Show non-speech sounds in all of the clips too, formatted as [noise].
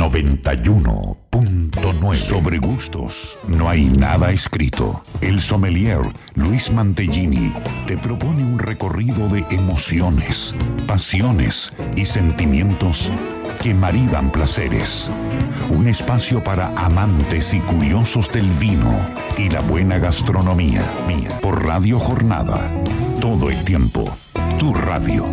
91.9 Sobre gustos, no hay nada escrito. El sommelier Luis Mantellini te propone un recorrido de emociones, pasiones y sentimientos que maridan placeres. Un espacio para amantes y curiosos del vino y la buena gastronomía. Por Radio Jornada. Todo el tiempo. Tu radio.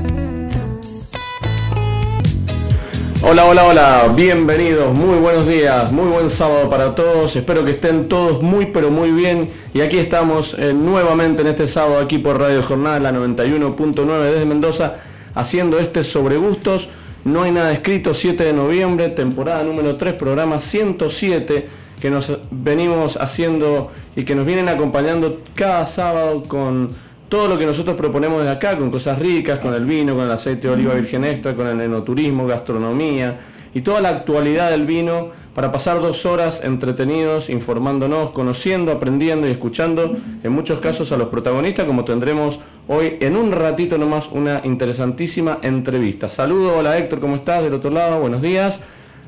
Hola, hola, hola, bienvenidos, muy buenos días, muy buen sábado para todos, espero que estén todos muy pero muy bien. Y aquí estamos eh, nuevamente en este sábado aquí por Radio Jornada, la 91.9 desde Mendoza, haciendo este sobre gustos, no hay nada escrito, 7 de noviembre, temporada número 3, programa 107 que nos venimos haciendo y que nos vienen acompañando cada sábado con todo lo que nosotros proponemos desde acá, con cosas ricas, con el vino, con el aceite de oliva virgen extra, con el enoturismo, gastronomía y toda la actualidad del vino para pasar dos horas entretenidos, informándonos, conociendo, aprendiendo y escuchando en muchos casos a los protagonistas, como tendremos hoy en un ratito nomás una interesantísima entrevista. Saludo, hola Héctor, ¿cómo estás? Del otro lado, buenos días.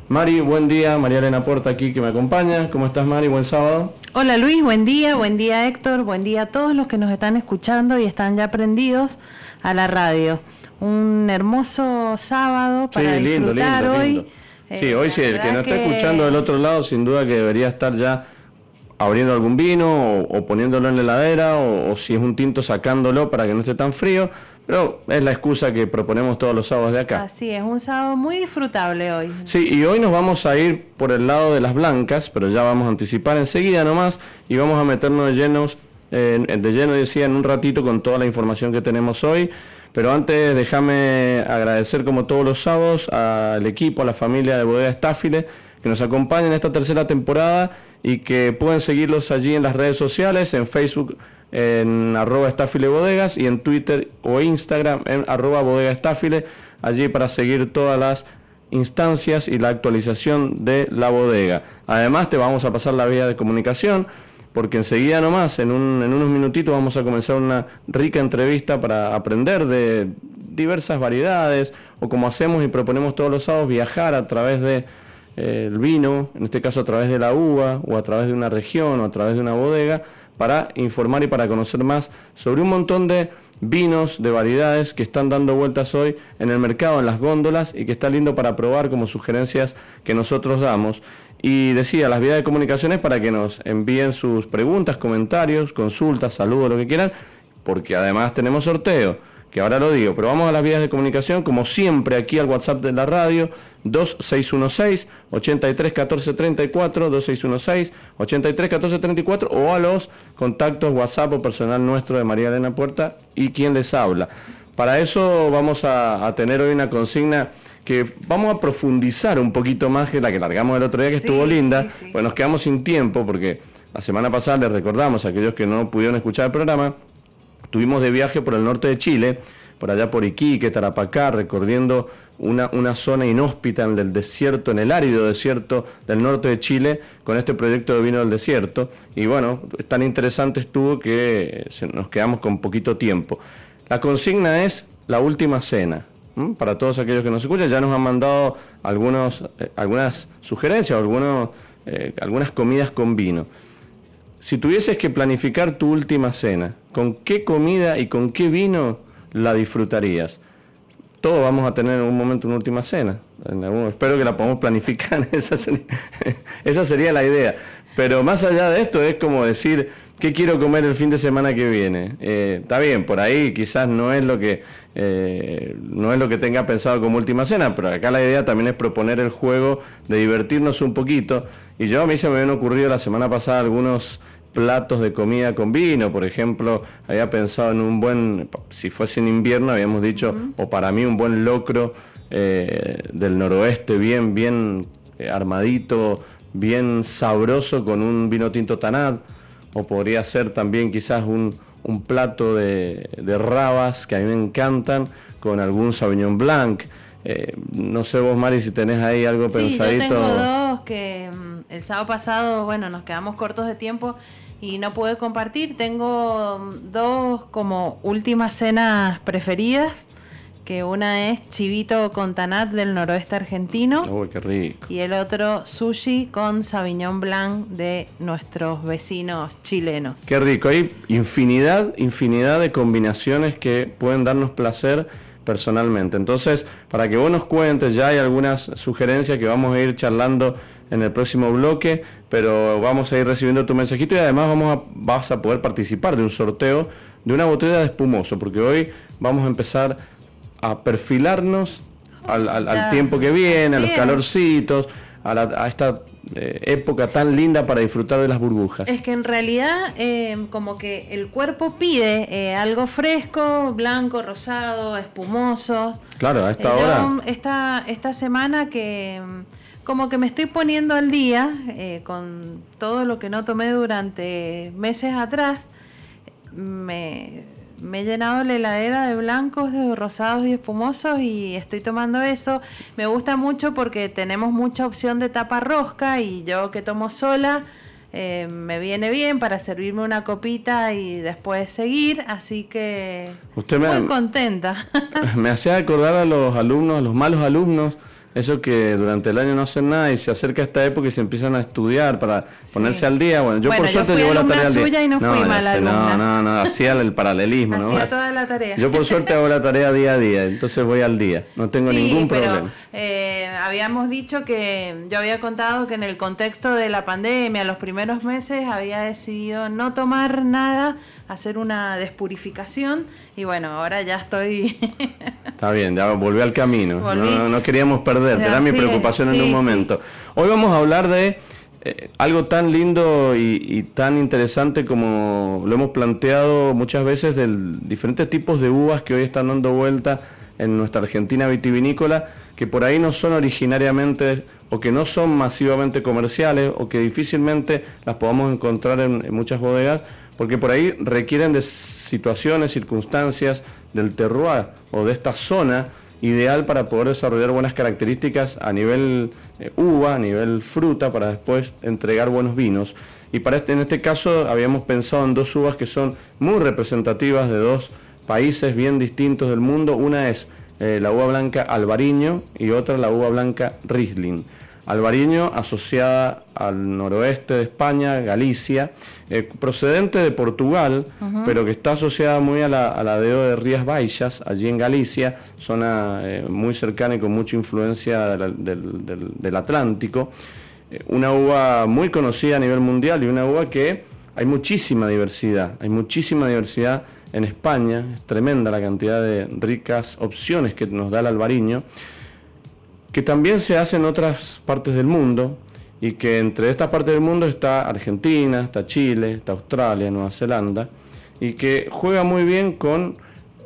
Mari, buen día. María Elena Porta aquí que me acompaña. ¿Cómo estás, Mari? Buen sábado. Hola Luis, buen día. Buen día, Héctor. Buen día a todos los que nos están escuchando y están ya prendidos a la radio. Un hermoso sábado para sí, lindo, lindo, hoy. Sí, eh, hoy sí, el que no está escuchando del otro lado, sin duda que debería estar ya abriendo algún vino o, poniéndolo en la heladera o, si es un tinto sacándolo para que no esté tan frío. Pero es la excusa que proponemos todos los sábados de acá. Así es, un sábado muy disfrutable hoy. Sí, y hoy nos vamos a ir por el lado de las blancas, pero ya vamos a anticipar enseguida nomás y vamos a meternos de llenos, de lleno decía en un ratito con toda la información que tenemos hoy. Pero antes déjame agradecer como todos los sábados al equipo, a la familia de Bodega Estáfile que nos acompaña en esta tercera temporada y que pueden seguirlos allí en las redes sociales, en Facebook en arroba estáfile bodegas y en Twitter o Instagram en arroba bodega estáfile, allí para seguir todas las instancias y la actualización de la bodega. Además te vamos a pasar la vía de comunicación porque enseguida nomás, en, en unos minutitos vamos a comenzar una rica entrevista para aprender de diversas variedades o como hacemos y proponemos todos los sábados, viajar a través de el vino, en este caso a través de la uva o a través de una región o a través de una bodega, para informar y para conocer más sobre un montón de vinos, de variedades que están dando vueltas hoy en el mercado, en las góndolas y que está lindo para probar como sugerencias que nosotros damos. Y decía, las vías de comunicaciones para que nos envíen sus preguntas, comentarios, consultas, saludos, lo que quieran, porque además tenemos sorteo que ahora lo digo, pero vamos a las vías de comunicación, como siempre, aquí al WhatsApp de la radio, 2616-831434, 2616-831434, o a los contactos WhatsApp o personal nuestro de María Elena Puerta y quien les habla. Para eso vamos a, tener hoy una consigna que vamos a profundizar un poquito más que la que largamos el otro día, que estuvo linda, pues nos quedamos sin tiempo, porque la semana pasada les recordamos a aquellos que no pudieron escuchar el programa, Estuvimos de viaje por el norte de Chile, por allá por Iquique, Tarapacá, recorriendo una, una, zona inhóspita en el desierto, en el árido desierto del norte de Chile, con este proyecto de vino del desierto. Y bueno, tan interesante estuvo que nos quedamos con poquito tiempo. La consigna es la última cena. Para todos aquellos que nos escuchan, ya nos han mandado algunos, eh, algunas sugerencias, algunos, eh, algunas comidas con vino. Si tuvieses que planificar tu última cena, ¿con qué comida y con qué vino la disfrutarías? Todos vamos a tener en un momento una última cena. espero que la podamos planificar. [laughs] Esa esa sería la idea. Pero más allá de esto es como decir, ¿qué quiero comer el fin de semana que viene? Eh, está bien, por ahí quizás no es lo que eh, no es lo que tenga pensado como última cena, pero acá la idea también es proponer el juego de divertirnos un poquito. Y yo a mí se me habían ocurrido la semana pasada algunos platos de comida con vino, por ejemplo, había pensado en un buen, si fuese en invierno, habíamos dicho, o para mí un buen locro eh, del noroeste, bien, bien armadito, bien sabroso con un vino tinto tanat, o podría ser también quizás un, un plato de, de, rabas que a mí me encantan, con algún Sauvignon Blanc. Eh, no sé vos, Mari, si tenés ahí algo pensadito. Yo tengo dos que mm, el sábado pasado, bueno, nos quedamos cortos de tiempo y no pude compartir. Tengo dos como últimas cenas preferidas que una es chivito con tanat del noroeste argentino. Uy, qué rico. Y el otro sushi con Sauvignon Blanc de nuestros vecinos chilenos. Qué rico. Hay infinidad, infinidad de combinaciones que pueden darnos placer personalmente. Entonces, para que vos nos cuentes, ya hay algunas sugerencias que vamos a ir charlando en el próximo bloque, pero vamos a ir recibiendo tu mensajito y además vamos a, vas a poder participar de un sorteo de una botella de espumoso, porque hoy vamos a empezar a perfilarnos al, tiempo que viene, a los calorcitos, a, esta eh, época tan linda para disfrutar de las burbujas. Es que en realidad eh, como que el cuerpo pide eh, algo fresco, blanco, rosado, espumoso. Claro, a esta hora. Esta, esta semana que como que me estoy poniendo al día con todo lo que no tomé durante meses atrás, me me he llenado la heladera de blancos, de rosados y espumosos y estoy tomando eso. Me gusta mucho porque tenemos mucha opción de tapa rosca y yo que tomo sola eh, me viene bien para servirme una copita y después seguir, así que Usted muy contenta. [laughs] Me hacía acordar a los alumnos, a los malos alumnos eso que durante el año no hacen nada y se acerca esta época y se empiezan a estudiar para ponerse al día. Bueno, yo por suerte llevo la tarea al día. Y no, fui no, no, no, hacía el paralelismo. hacía toda la tarea. Yo por suerte hago la tarea día a día, entonces voy al día, no tengo ningún problema. Eh, habíamos dicho que yo había contado que en el contexto de la pandemia, los primeros meses, había decidido no tomar nada hacer una despurificación y bueno, ahora ya estoy... [laughs] Está bien, ya volví al camino, no, queríamos perderte, era mi preocupación en un momento. Hoy vamos a hablar de eh, algo tan lindo y, tan interesante como lo hemos planteado muchas veces de diferentes tipos de uvas que hoy están dando vuelta en nuestra Argentina vitivinícola, que por ahí no son originariamente o que no son masivamente comerciales o que difícilmente las podamos encontrar en muchas bodegas, porque por ahí requieren de situaciones, circunstancias del terroir o de esta zona ideal para poder desarrollar buenas características a nivel eh, uva, a nivel fruta, para después entregar buenos vinos. Y para este, en este caso habíamos pensado en dos uvas que son muy representativas de dos países bien distintos del mundo. Una es eh, la uva blanca albariño y otra la uva blanca riesling. Albariño asociada al noroeste de España, Galicia, eh, procedente de Portugal, pero que está asociada muy a la, a de Rías Baixas, allí en Galicia, zona eh, muy cercana y con mucha influencia del, Atlántico. Eh, una uva muy conocida a nivel mundial y una uva que hay muchísima diversidad, hay muchísima diversidad en España, es tremenda la cantidad de ricas opciones que nos da el albariño que también se hace en otras partes del mundo y que entre estas partes del mundo está Argentina, está Chile, está Australia, Nueva Zelanda y que juega muy bien con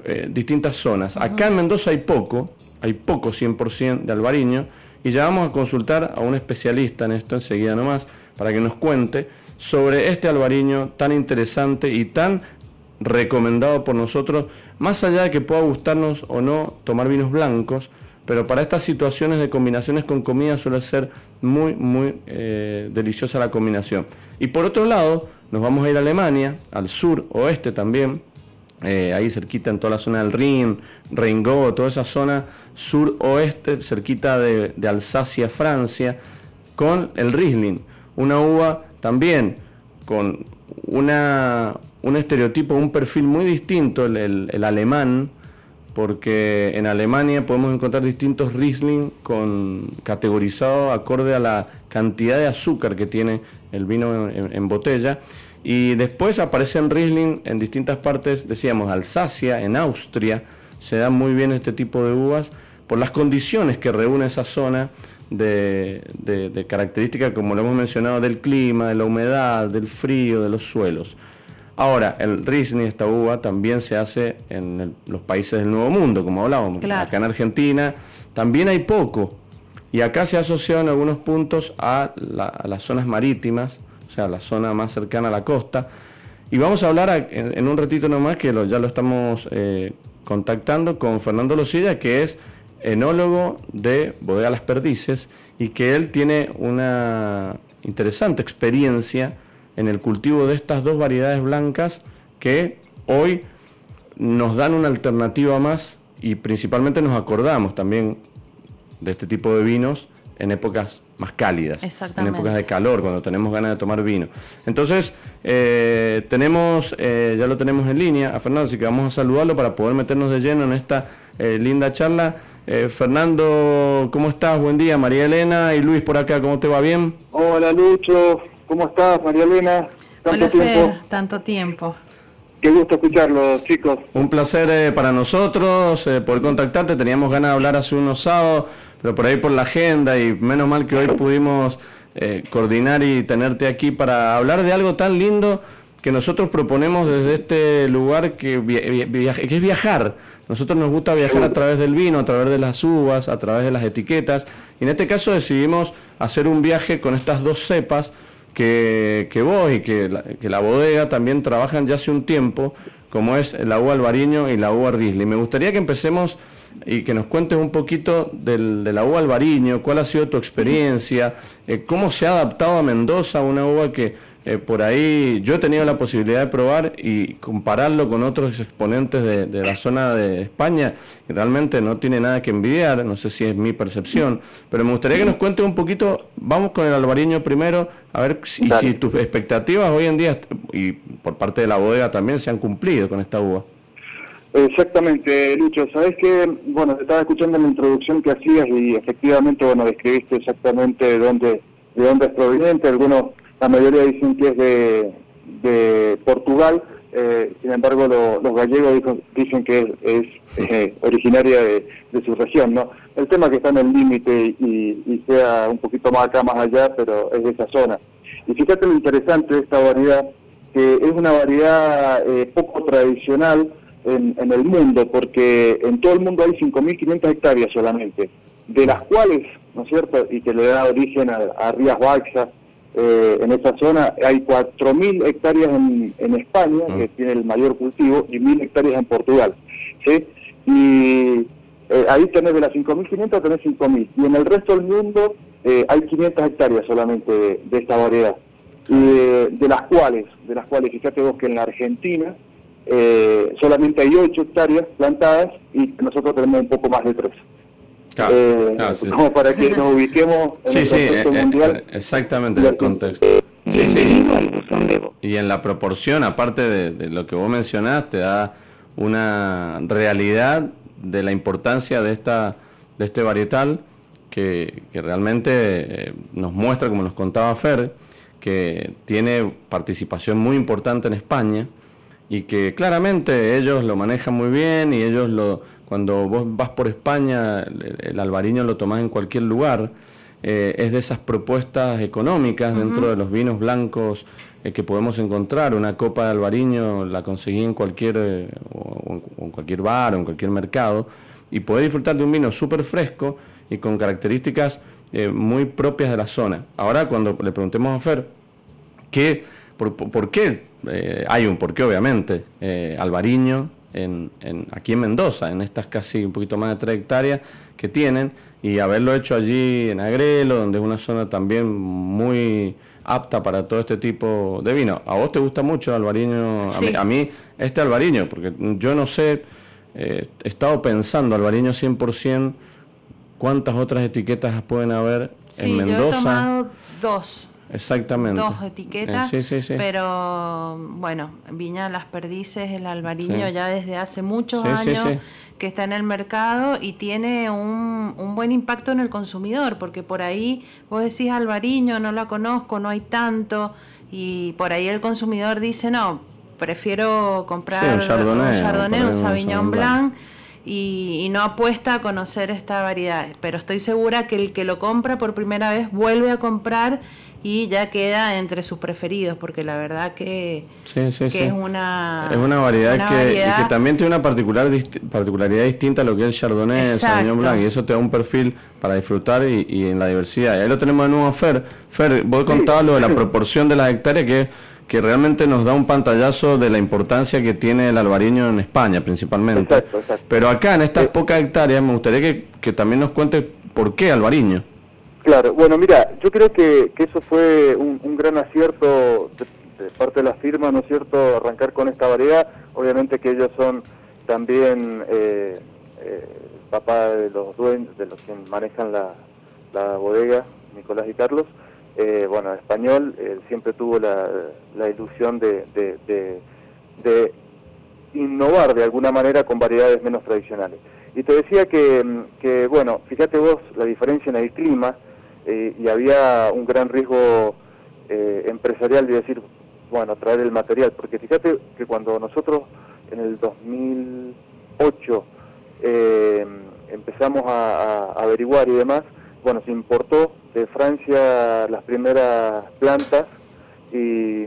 eh, distintas zonas. Acá en Mendoza hay poco, hay poco 100% de albariño y ya vamos a consultar a un especialista en esto enseguida nomás para que nos cuente sobre este albariño tan interesante y tan recomendado por nosotros, más allá de que pueda gustarnos o no tomar vinos blancos, pero para estas situaciones de combinaciones con comida suele ser muy, muy eh, deliciosa la combinación. Y por otro lado, nos vamos a ir a Alemania, al sur, oeste también, eh, ahí cerquita en toda la zona del Rin, Rheingau, toda esa zona sur-oeste, cerquita de, Alsacia, Francia, con el Riesling, una uva también con una, un estereotipo, un perfil muy distinto, el alemán, porque en Alemania podemos encontrar distintos Riesling con, categorizados acorde a la cantidad de azúcar que tiene el vino en, botella. Y después aparecen Riesling en distintas partes, decíamos Alsacia, en Austria, se dan muy bien este tipo de uvas por las condiciones que reúne esa zona de, de características, como lo hemos mencionado, del clima, de la humedad, del frío, de los suelos. Ahora, el Riesling, esta uva, también se hace en los países del Nuevo Mundo, como hablábamos. Acá en Argentina también hay poco. Y acá se ha asociado en algunos puntos a, las zonas marítimas, o sea, la zona más cercana a la costa. Y vamos a hablar en, un ratito nomás, que ya lo estamos eh, contactando con Fernando Losilla, que es enólogo de Bodega Las Perdices y que él tiene una interesante experiencia en el cultivo de estas dos variedades blancas que hoy nos dan una alternativa más y principalmente nos acordamos también de este tipo de vinos en épocas más cálidas, en épocas de calor, cuando tenemos ganas de tomar vino. Entonces, eh, tenemos, eh, ya lo tenemos en línea a Fernando, así que vamos a saludarlo para poder meternos de lleno en esta eh, linda charla. Fernando, ¿cómo estás? Buen día. María Elena y Luis por acá, ¿cómo te va? ¿Bien? Hola Lucho, ¿cómo estás? María Elena. Tanto Hola, tiempo. tanto tiempo. Qué gusto escucharlo, chicos. Un placer para nosotros poder contactarte. Teníamos ganas de hablar hace unos sábados pero por ahí por la agenda y menos mal que hoy pudimos eh, coordinar y tenerte aquí para hablar de algo tan lindo que nosotros proponemos desde este lugar que, que es viajar. Nosotros nos gusta viajar a través del vino, a través de las uvas, a través de las etiquetas. Y en este caso decidimos hacer un viaje con estas dos cepas que, que vos y que la, que la bodega también trabajan ya hace un tiempo, como es la uva albariño y la uva riesling. Me gustaría que empecemos y que nos cuentes un poquito del, de la uva albariño, cuál ha sido tu experiencia, eh, cómo se ha adaptado a Mendoza, una uva que eh, por ahí yo he tenido la posibilidad de probar y compararlo con otros exponentes de, de, la zona de España, y realmente no tiene nada que envidiar, no sé si es mi percepción, pero me gustaría que nos cuentes un poquito, vamos con el albariño primero, a ver si, si tus expectativas hoy en día y por parte de la bodega también se han cumplido con esta uva. Exactamente, Lucho. Sabes que, bueno, te estaba escuchando en la introducción que hacías y efectivamente, bueno, describiste exactamente de dónde, de dónde es proveniente. Algunos, la mayoría dicen que es de, de Portugal. Eh, sin embargo, los gallegos dicen que es, eh, [laughs] originaria de, su región, ¿no? El tema que está en el límite y, sea un poquito más acá, más allá, pero es de esa zona. Y fíjate lo interesante de esta variedad, que es una variedad eh, poco tradicional, en, el mundo, porque en todo el mundo hay 5.500 hectáreas solamente, de las cuales, ¿no es cierto?, y que le da origen a, Rías Baxas, eh, en esa zona hay 4.000 hectáreas en, en España, que tiene el mayor cultivo, y 1.000 hectáreas en Portugal. ¿sí? Y eh, ahí tenés de las 5.500, tenés 5.000. Y en el resto del mundo eh, hay 500 hectáreas solamente de, esta variedad. Y de, las cuales, de las cuales, fíjate vos que en la Argentina eh, solamente hay 8 hectáreas plantadas y nosotros tenemos un poco más de 3. Eh, como para que nos ubiquemos en el contexto eh, mundial. exactamente, en el contexto. Sí, sí. Y en la proporción, aparte de, lo que vos mencionaste, da una realidad de la importancia de esta de este varietal que, que realmente nos muestra, como nos contaba Fer, que tiene participación muy importante en España y que claramente ellos lo manejan muy bien y ellos lo cuando vos vas por España el, albariño lo tomás en cualquier lugar eh, es de esas propuestas económicas dentro de los vinos blancos eh, que podemos encontrar. Una copa de albariño la conseguí en cualquier eh, en, cualquier bar o en cualquier mercado y podés disfrutar de un vino súper fresco y con características muy propias de la zona. Ahora cuando le preguntemos a Fer qué por, por qué eh, hay un porqué, obviamente. Eh, Alvariño, en, aquí en Mendoza, en estas casi un poquito más de tres hectáreas que tienen, y haberlo hecho allí en Agrelo, donde es una zona también muy apta para todo este tipo de vino. ¿A vos te gusta mucho el albariño? A, mí, este albariño, porque yo no sé, eh, he estado pensando albariño 100%, cuántas otras etiquetas pueden haber en Mendoza. Yo he tomado dos. Exactamente. Dos etiquetas. Sí, sí, sí. Pero bueno, Viña Las Perdices, el albariño ya desde hace muchos años que está en el mercado y tiene un, un, buen impacto en el consumidor, porque por ahí vos decís albariño, no la conozco, no hay tanto, y por ahí el consumidor dice, no, prefiero comprar un Chardonnay, un, chardonnay, un Sauvignon Blanc. y, no apuesta a conocer esta variedad. Pero estoy segura que el que lo compra por primera vez vuelve a comprar y ya queda entre sus preferidos, porque la verdad que, es una es una variedad, que, que, también tiene una particular particularidad distinta a lo que es el Chardonnay, el Sauvignon Blanc, y eso te da un perfil para disfrutar y, en la diversidad. Y ahí lo tenemos de nuevo a Fer. Fer, vos contabas lo de la proporción de las hectáreas que que realmente nos da un pantallazo de la importancia que tiene el albariño en España principalmente. Pero acá en estas pocas hectáreas me gustaría que, que también nos cuente por qué albariño. Claro, bueno, mira, yo creo que, eso fue un, gran acierto de, parte de la firma, ¿no es cierto?, arrancar con esta variedad. Obviamente que ellos son también eh, eh, papá de los dueños, de los que manejan la, bodega, Nicolás y Carlos, eh, bueno, español, siempre tuvo la, ilusión de, de, innovar de alguna manera con variedades menos tradicionales. Y te decía que, que bueno, fíjate vos la diferencia en el clima y había un gran riesgo empresarial de decir, bueno, traer el material, porque fíjate que cuando nosotros en el 2008 eh, empezamos a, averiguar y demás, bueno, se importó de Francia las primeras plantas y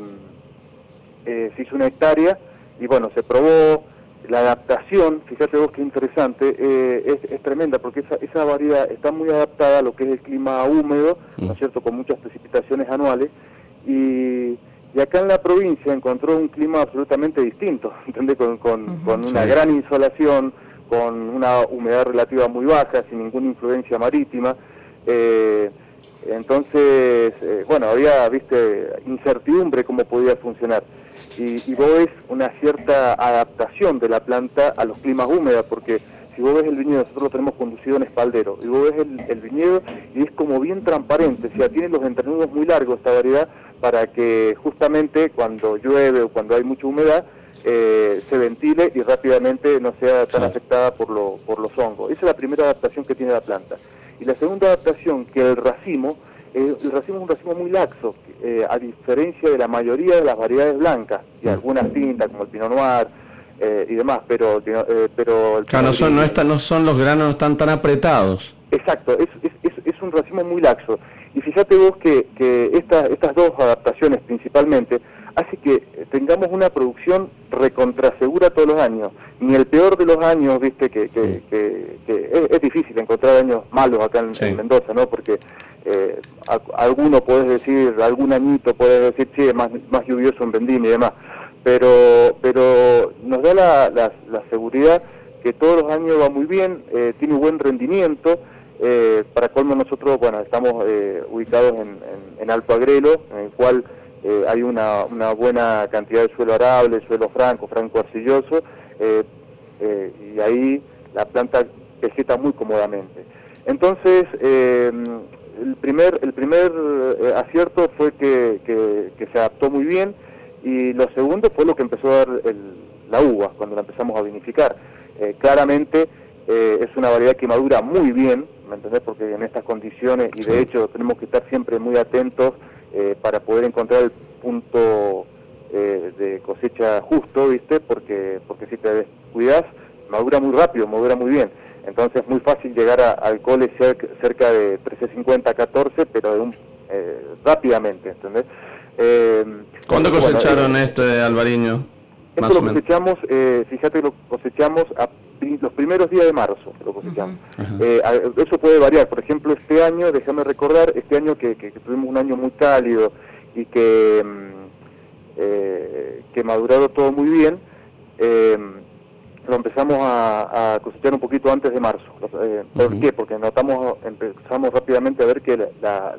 eh, se hizo una hectárea y bueno, se probó la adaptación, fíjate vos qué interesante, eh, es, tremenda porque esa, esa variedad está muy adaptada a lo que es el clima húmedo, ¿no es mm. cierto?, con muchas precipitaciones anuales y y acá en la provincia encontró un clima absolutamente distinto, [laughs] ¿entendés? Con, con, una gran insolación, con una humedad relativa muy baja, sin ninguna influencia marítima. Eh, entonces, eh, bueno, había, viste, incertidumbre cómo podía funcionar. Y, y, vos ves una cierta adaptación de la planta a los climas húmedos, porque si vos ves el viñedo, nosotros lo tenemos conducido en espaldero, y vos ves el, el viñedo y es como bien transparente, o sea, tiene los entrenudos muy largos esta variedad, para que justamente cuando llueve o cuando hay mucha humedad eh, se ventile y rápidamente no sea tan afectada por, lo, por los hongos. Esa es la primera adaptación que tiene la planta. Y la segunda adaptación, que el racimo, eh, el racimo es un racimo muy laxo, eh, a diferencia de la mayoría de las variedades blancas, y mm. algunas tintas como el Pinot Noir, y demás, pero pero no son no, no son los granos están tan apretados. Exacto, es, es, es, un racimo muy laxo y fíjate vos que, que estas dos adaptaciones principalmente hace que tengamos una producción recontrasegura todos los años. Ni el peor de los años, viste, que, que, es, difícil encontrar años malos acá en, Mendoza, ¿no? Porque eh, alguno puedes decir, algún añito puedes decir, sí, es más, más lluvioso en Vendimia y demás. Pero, pero nos da la, la, seguridad que todos los años va muy bien, eh, tiene buen rendimiento, eh, para colmo nosotros, bueno, estamos eh, ubicados en, Alto Agrelo, en el cual eh, hay una, buena cantidad de suelo arable, suelo franco, franco arcilloso, y ahí la planta vegeta muy cómodamente. Entonces, el primer, el primer acierto fue que, se adaptó muy bien, y lo segundo fue lo que empezó a dar la uva, cuando la empezamos a vinificar. claramente es una variedad que madura muy bien, ¿me entendés? Porque en estas condiciones, y de hecho tenemos que estar siempre muy atentos eh, para poder encontrar el punto eh, de cosecha justo, ¿viste? Porque, porque si te descuidas, madura muy rápido, madura muy bien. Entonces es muy fácil llegar a alcoholes cerca de 1350, 14, pero de un, eh, rápidamente, ¿entendés? ¿Cuándo cosecharon esto, Alvariño? Esto lo cosechamos, fíjate, lo cosechamos a los primeros días de marzo lo cosechamos. Eh, eso puede variar. Por ejemplo, este año, déjame recordar, este año que, tuvimos un año muy cálido y que, mm, eh, que madurado todo muy bien, eh, lo empezamos a, cosechar un poquito antes de marzo. ¿Por qué? Porque notamos, empezamos rápidamente a ver que la,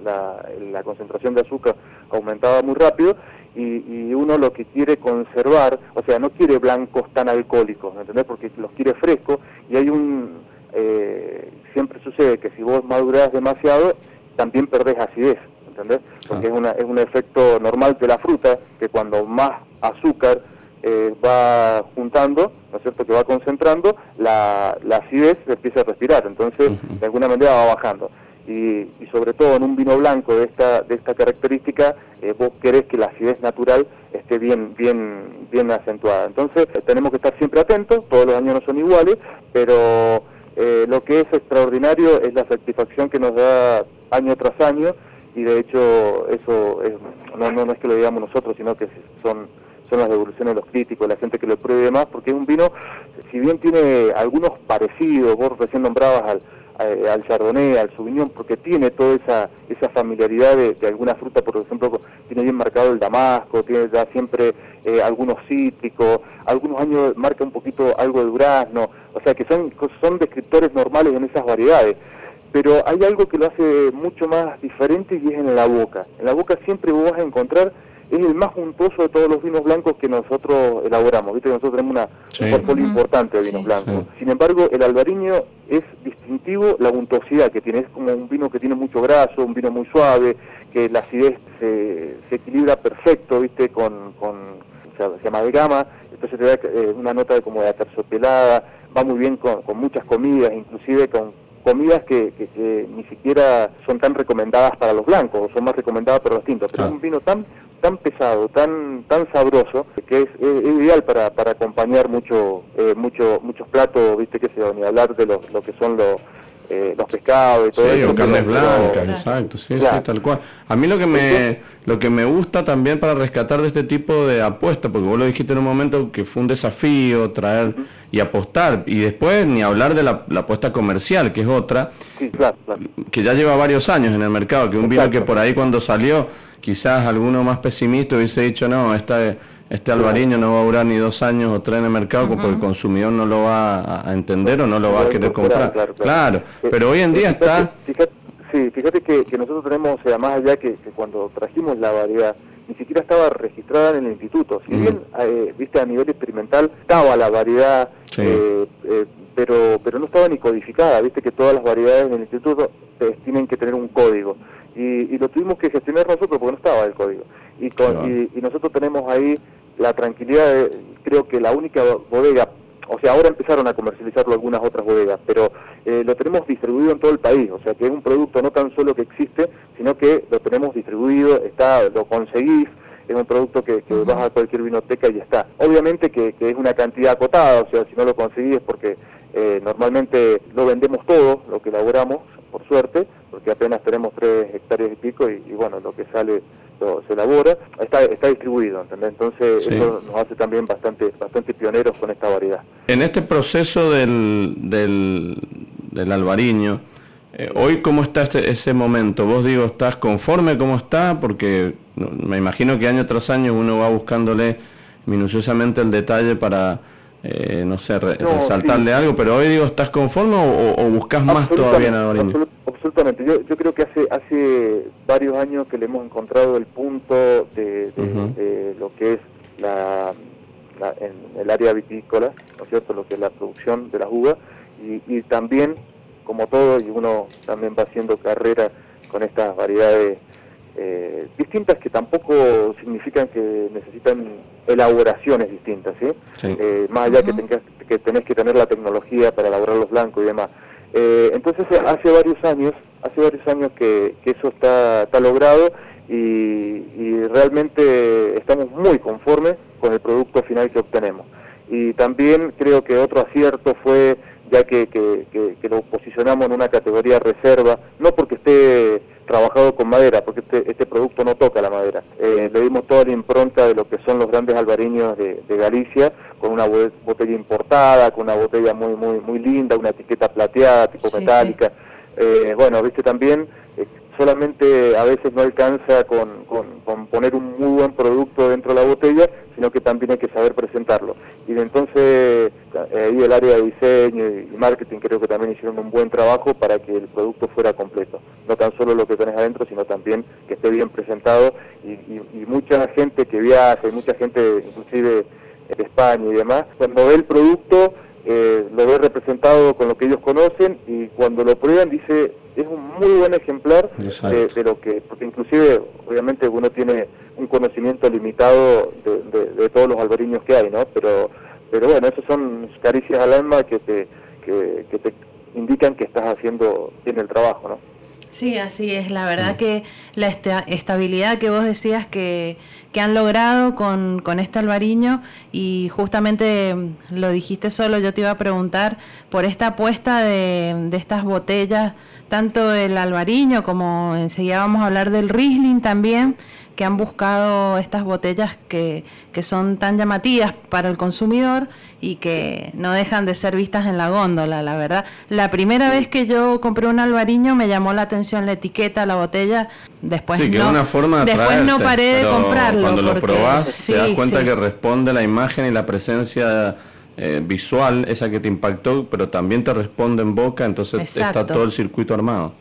la concentración de azúcar aumentaba muy rápido y, uno lo que quiere conservar, o sea, no quiere blancos tan alcohólicos, ¿entendés? Porque los quiere frescos y hay un... Eh, siempre sucede que si vos madurás demasiado, también perdés acidez, ¿entendés? Porque es, una, es un efecto normal de la fruta, que cuando más azúcar eh, va juntando, ¿no es cierto?, que va concentrando, la, la acidez empieza a respirar, entonces de alguna manera va bajando y, sobre todo en un vino blanco de esta, de esta característica, eh, vos querés que la acidez natural esté bien, bien, bien acentuada. Entonces tenemos que estar siempre atentos, todos los años no son iguales, pero eh, lo que es extraordinario es la satisfacción que nos da año tras año y de hecho eso es, no, no, no es que lo digamos nosotros, sino que son son las devoluciones de los críticos, la gente que lo pruebe y demás, porque es un vino, si bien tiene algunos parecidos, vos recién nombrabas al, eh, al chardonnay, al sauvignon, porque tiene toda esa, esa familiaridad de, alguna fruta, por ejemplo, tiene bien marcado el damasco, tiene ya siempre eh, algunos cítricos, algunos años marca un poquito algo de durazno, o sea que son, son descriptores normales en esas variedades. Pero hay algo que lo hace mucho más diferente y es en la boca. En la boca siempre vos vas a encontrar es el más juntoso de todos los vinos blancos que nosotros elaboramos. Viste que nosotros tenemos una, un portfolio importante de vinos blancos. Sin embargo, el albariño es distintivo la untuosidad que tiene. Es como un vino que tiene mucho graso, un vino muy suave, que la acidez se, equilibra perfecto, viste, con, con o sea, se amalgama, entonces te da eh, una nota de como de aterciopelada, va muy bien con, con muchas comidas, inclusive con comidas que, ni siquiera son tan recomendadas para los blancos, o son más recomendadas para los tintos, pero es un vino tan tan pesado, tan tan sabroso, que es, ideal para, para acompañar mucho, eh, mucho muchos platos, viste que se ni hablar de lo, lo que son los eh, los pescados y todo sí, o carnes blancas, exacto, sí, sí, tal cual. A mí lo que me lo que me gusta también para rescatar de este tipo de apuestas, porque vos lo dijiste en un momento que fue un desafío traer y apostar, y después ni hablar de la, apuesta comercial, que es otra, que ya lleva varios años en el mercado, que un vino que por ahí cuando salió, quizás alguno más pesimista hubiese dicho, no, esta este albariño no va a durar ni dos años o tres en el mercado porque el consumidor no lo va a, entender o no lo va a querer comprar. Claro, eh, pero hoy en día está... sí, fíjate que, nosotros tenemos, o sea, más allá que, cuando trajimos la variedad, ni siquiera estaba registrada en el instituto. Si bien, eh, viste, a nivel experimental estaba la variedad, eh, pero pero no estaba ni codificada. Viste que todas las variedades en el instituto tienen que tener un código. Y, y, lo tuvimos que gestionar nosotros porque no estaba el código. Y, y, nosotros tenemos ahí la tranquilidad, de, creo que la única bodega, o sea, ahora empezaron a comercializarlo algunas otras bodegas, pero eh, lo tenemos distribuido en todo el país, o sea, que es un producto no tan solo que existe, sino que lo tenemos distribuido, está lo conseguís, es un producto que, vas a cualquier vinoteca y está. Obviamente que, es una cantidad acotada, o sea, si no lo conseguís es porque eh, normalmente lo vendemos todo, lo que elaboramos, por suerte, porque apenas tenemos tres hectáreas y pico y, bueno, lo que sale se elabora, está, está distribuido, ¿entendés? Entonces eso nos hace también bastante, bastante pioneros con esta variedad. En este proceso del, del, del albariño, eh, hoy cómo está este, ese momento, vos digo, ¿estás conforme cómo está? Porque me imagino que año tras año uno va buscándole minuciosamente el detalle para eh, no sé, resaltarle algo, pero hoy digo, ¿estás conforme o, o buscas más todavía en absolutamente, yo, yo creo que hace, hace varios años que le hemos encontrado el punto de, lo que es la, en el área vitícola, ¿no es cierto?, lo que es la producción de la uva, y, también, como todo, y uno también va haciendo carrera con estas variedades eh, distintas que tampoco significan que necesitan elaboraciones distintas, ¿sí? Eh, más allá que, tengas, que tenés que tener la tecnología para elaborar los blancos y demás. Eh, entonces hace varios años, hace varios años que, eso está, está logrado y, realmente estamos muy conformes con el producto final que obtenemos. Y también creo que otro acierto fue ya que, que lo posicionamos en una categoría reserva, no porque esté trabajado con madera, porque este, este producto no toca la madera. Eh, le dimos toda la impronta de lo que son los grandes albariños de, Galicia, con una botella importada, con una botella muy muy muy linda, una etiqueta plateada, tipo metálica. Eh, bueno, viste también solamente a veces no alcanza con, poner un muy buen producto dentro de la botella, sino que también hay que saber presentarlo. Y entonces ahí el área de diseño y marketing creo que también hicieron un buen trabajo para que el producto fuera completo. No tan solo lo que tenés adentro, sino también que esté bien presentado y, mucha gente que viaja, y mucha gente inclusive de España y demás, cuando ve el producto eh, lo ve representado con lo que ellos conocen y cuando lo prueban dice es un muy buen ejemplar de, lo que, porque inclusive obviamente uno tiene un conocimiento limitado de, todos los albariños que hay, ¿no? Pero, pero bueno, esos son caricias al alma que te, que, te indican que estás haciendo bien el trabajo, ¿no? Sí, así es. La verdad que la estabilidad que vos decías que, que han logrado con, con, este albariño. Y justamente lo dijiste solo, yo te iba a preguntar por esta apuesta de, de estas botellas tanto el albariño como enseguida vamos a hablar del Riesling también, que han buscado estas botellas que, que, son tan llamativas para el consumidor y que no dejan de ser vistas en la góndola, la verdad. La primera vez que yo compré un albariño me llamó la atención la etiqueta, la botella, después sí, que no, una forma de después no paré de comprarlo. Cuando lo probás te das cuenta que responde la imagen y la presencia eh, visual, esa que te impactó, pero también te responde en boca, entonces está todo el circuito armado.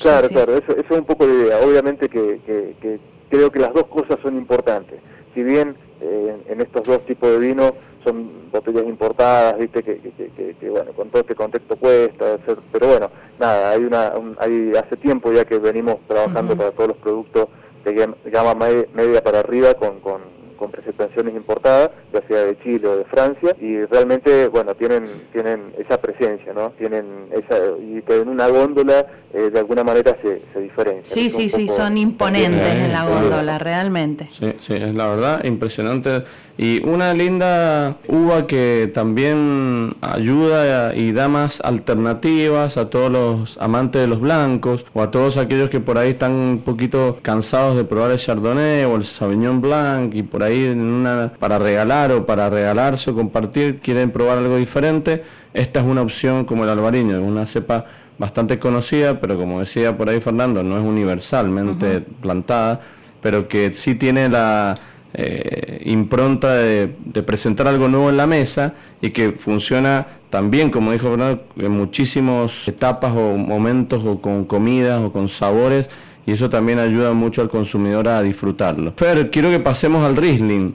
Claro, claro, eso, es un poco la idea. Obviamente que, creo que las dos cosas son importantes. Si bien eh, en estos dos tipos de vino son botellas importadas, viste, que, que, que, bueno, con todo este contexto cuesta, pero bueno, nada, hay una, un, hay hace tiempo ya que venimos trabajando para todos los productos de gama media para arriba con, con con presentaciones importadas, ya sea de Chile o de Francia, y realmente, bueno, tienen, tienen esa presencia, ¿no? Tienen esa, y que en una góndola eh, de alguna manera se, se diferencia. Sí, sí, sí, son imponentes en la góndola, realmente. Sí, sí, es la verdad, impresionante. Y una linda uva que también ayuda y da más alternativas a todos los amantes de los blancos o a todos aquellos que por ahí están un poquito cansados de probar el Chardonnay o el Sauvignon Blanc y por ahí en una, para regalar o para regalarse o compartir quieren probar algo diferente. Esta es una opción como el albariño, una cepa bastante conocida, pero como decía por ahí Fernando, no es universalmente plantada, pero que sí tiene la eh, impronta de, presentar algo nuevo en la mesa y que funciona también, como dijo Fernando, en muchísimas etapas o momentos o con comidas o con sabores y eso también ayuda mucho al consumidor a disfrutarlo. Fer, quiero que pasemos al Riesling.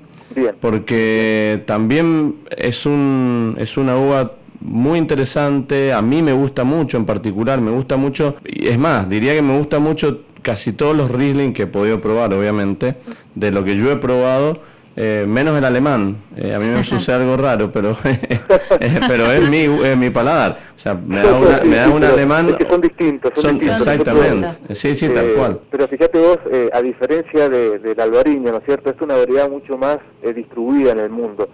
Porque también es, un, es una uva muy interesante, a mí me gusta mucho en particular, me gusta mucho, y es más, diría que me gusta mucho casi todos los Riesling que he podido probar, obviamente, de lo que yo he probado, eh, menos el alemán. Eh, a mí me sucede [laughs] algo raro, pero [laughs] eh, pero es mi, es mi paladar. O sea, me da, una, me da un alemán... que son distintos. Son, exactamente. Sí, sí, tal cual. Pero fíjate vos, a diferencia de, del albariño, ¿no es cierto? Es una variedad mucho más distribuida en el mundo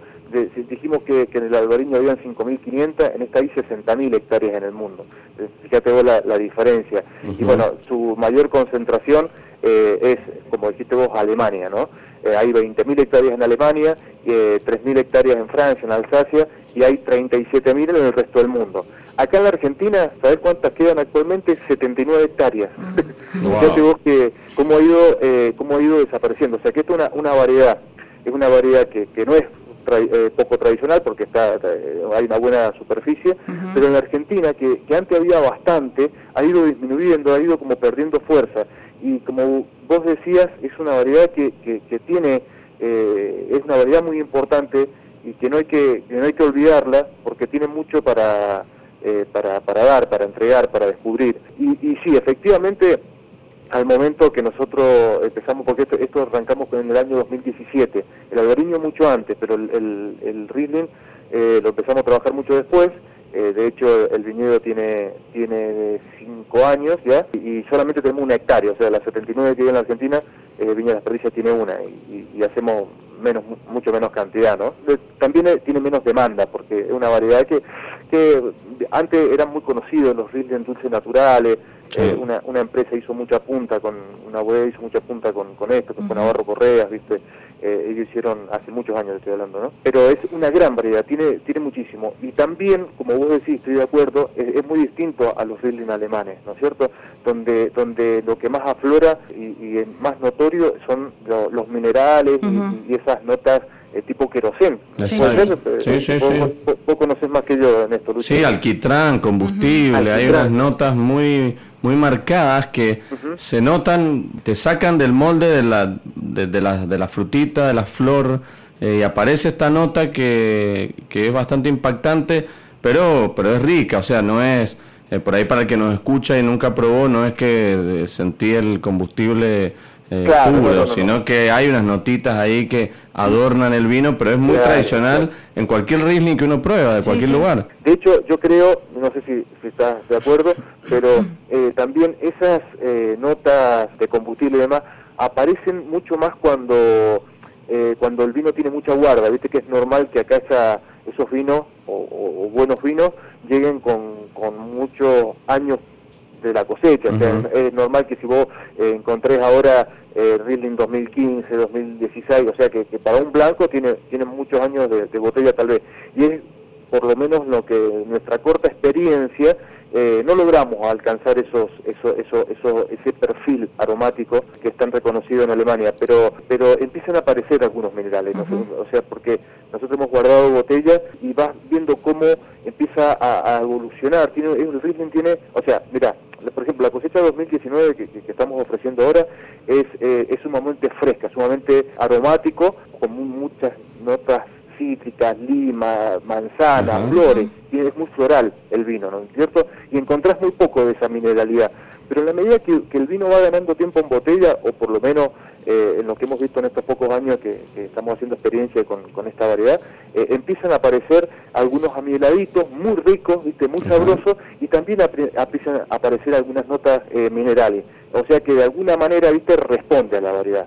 dijimos que, en el albariño habían 5.500, en esta hay 60.000 hectáreas en el mundo. Eh, fíjate vos la, diferencia. Y bueno, su mayor concentración eh, es, como dijiste vos, Alemania, ¿no? Eh, hay 20.000 hectáreas en Alemania, eh, 3.000 hectáreas en Francia, en Alsacia, y hay 37.000 en el resto del mundo. Acá en la Argentina, ¿sabés cuántas quedan actualmente? 79 hectáreas. [laughs] Fíjate vos que cómo ha ido, cómo ha ido desapareciendo. O sea que esto es una, una variedad, es una variedad que, que no es eh, poco tradicional porque está eh, hay una buena superficie, pero en la Argentina, que, antes había bastante, ha ido disminuyendo, ha ido como perdiendo fuerza. Y como vos decías, es una variedad que, que, tiene, eh, es una variedad muy importante y que no hay que, no hay que olvidarla porque tiene mucho para, para, para dar, para entregar, para descubrir. Y, y sí, efectivamente, al momento que nosotros empezamos, porque esto, arrancamos en el año 2017, el albariño mucho antes, pero el, el, el Riesling eh, lo empezamos a trabajar mucho después, eh, de hecho el viñedo tiene tiene cinco años ya y solamente tenemos una hectárea, o sea, las 79 que hay en la Argentina, eh, Viña de las Perdillas tiene una y, hacemos menos mucho menos cantidad, ¿no? también tiene menos demanda porque es una variedad que, que antes eran muy conocidos los Riesling dulces naturales, eh, una, una empresa hizo mucha punta con, una web hizo mucha punta con, con esto, con Navarro Correas, viste, eh, ellos hicieron hace muchos años estoy hablando, ¿no? Pero es una gran variedad, tiene, tiene muchísimo. Y también, como vos decís, estoy de acuerdo, es, muy distinto a los Riesling alemanes, ¿no es cierto? Donde, donde lo que más aflora y, más notorio son los minerales y, esas notas eh, tipo querosén. Sí, sí, sí, vos, conoces más que yo en esto, Sí, alquitrán, combustible, hay unas notas muy muy marcadas que se notan, te sacan del molde de la, de, la, de la frutita, de la flor, eh, y aparece esta nota que, que, es bastante impactante, pero, pero es rica, o sea, no es, eh, por ahí para el que nos escucha y nunca probó, no es que sentí el combustible eh, puro, sino que hay unas notitas ahí que adornan el vino, pero es muy tradicional en cualquier Riesling que uno prueba, de cualquier lugar. De hecho, yo creo, no sé si, estás de acuerdo, pero [clears throat] eh, también esas eh, notas de combustible y demás aparecen mucho más cuando cuando el vino tiene mucha guarda, viste que es normal que acá esos vinos o, buenos vinos lleguen con, con muchos años de la cosecha. es normal que si vos eh, encontrés ahora eh, Riesling 2015, 2016, o sea que, para un blanco tiene, tiene muchos años de, botella tal vez. Y es por lo menos lo que nuestra corta experiencia eh, no logramos alcanzar esos, eso, eso, eso, ese perfil aromático que están reconocido en Alemania, pero, pero empiezan a aparecer algunos minerales, o sea, porque nosotros hemos guardado botellas y vas viendo cómo empieza a, evolucionar. Tiene, el Riesling tiene, o sea, mira, por ejemplo, la cosecha 2019 que, que, estamos ofreciendo ahora es, eh, es sumamente fresca, sumamente aromático, con muchas notas cítricas, lima, manzana, flores, y es muy floral el vino, ¿no es cierto? Y encontrás muy poco de esa mineralidad. Pero en la medida que, el vino va ganando tiempo en botella, o por lo menos eh, en lo que hemos visto en estos pocos años que, estamos haciendo experiencia con, esta variedad, eh, empiezan a aparecer algunos amiladitos muy ricos, ¿viste? muy sabrosos, y también empiezan a aparecer algunas notas eh, minerales. O sea que de alguna manera, ¿viste? responde a la variedad.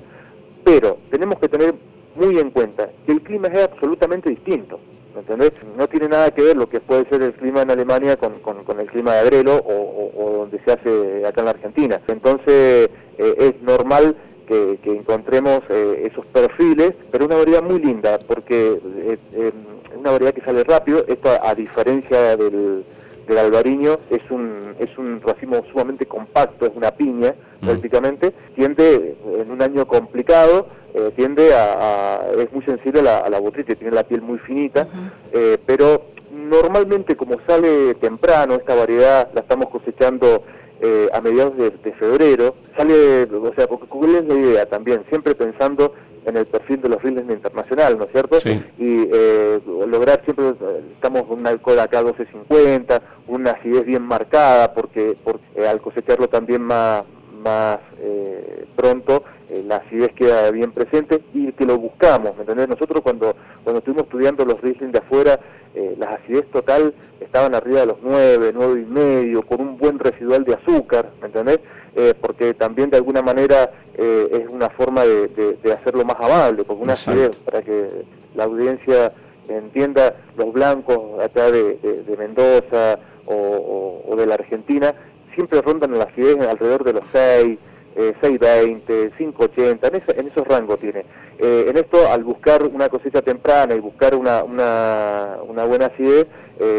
Pero tenemos que tener muy en cuenta que el clima es absolutamente distinto. ¿entendés? No tiene nada que ver lo que puede ser el clima en Alemania con, el clima de Agrelo o, donde se hace acá en la Argentina. Entonces eh, es normal que, encontremos eh, esos perfiles, pero una variedad muy linda, porque es eh, una variedad que sale rápido, esto a diferencia del, del albariño es un, es un racimo sumamente compacto, es una piña mm. prácticamente, tiende en un año complicado, eh, tiende a, es muy sensible a la, a tiene la piel muy finita, eh, pero normalmente como sale temprano, esta variedad la estamos cosechando eh, a mediados de, febrero, sale, o sea, porque ¿cuál es la idea también? Siempre pensando en el perfil de los Riesling internacional, ¿no es cierto? Y eh, lograr siempre, estamos con un alcohol acá 1250, una acidez bien marcada, porque, porque al cosecharlo también más, más eh, pronto, eh, la acidez queda bien presente y que lo buscamos, ¿me entendés? Nosotros cuando, cuando estuvimos estudiando los Riesling de afuera, eh, la acidez total estaban arriba de los 9, 9 y medio, con un buen residual de azúcar, ¿me entendés? Eh, porque también de alguna manera eh, es una forma de, hacerlo más amable, porque una acidez, para que la audiencia entienda, los blancos acá de, Mendoza o, de la Argentina siempre rondan en la acidez alrededor de los 6, 6.20, 5.80, en, en esos rangos tiene. Eh, en esto, al buscar una cosecha temprana y buscar una, una, buena acidez,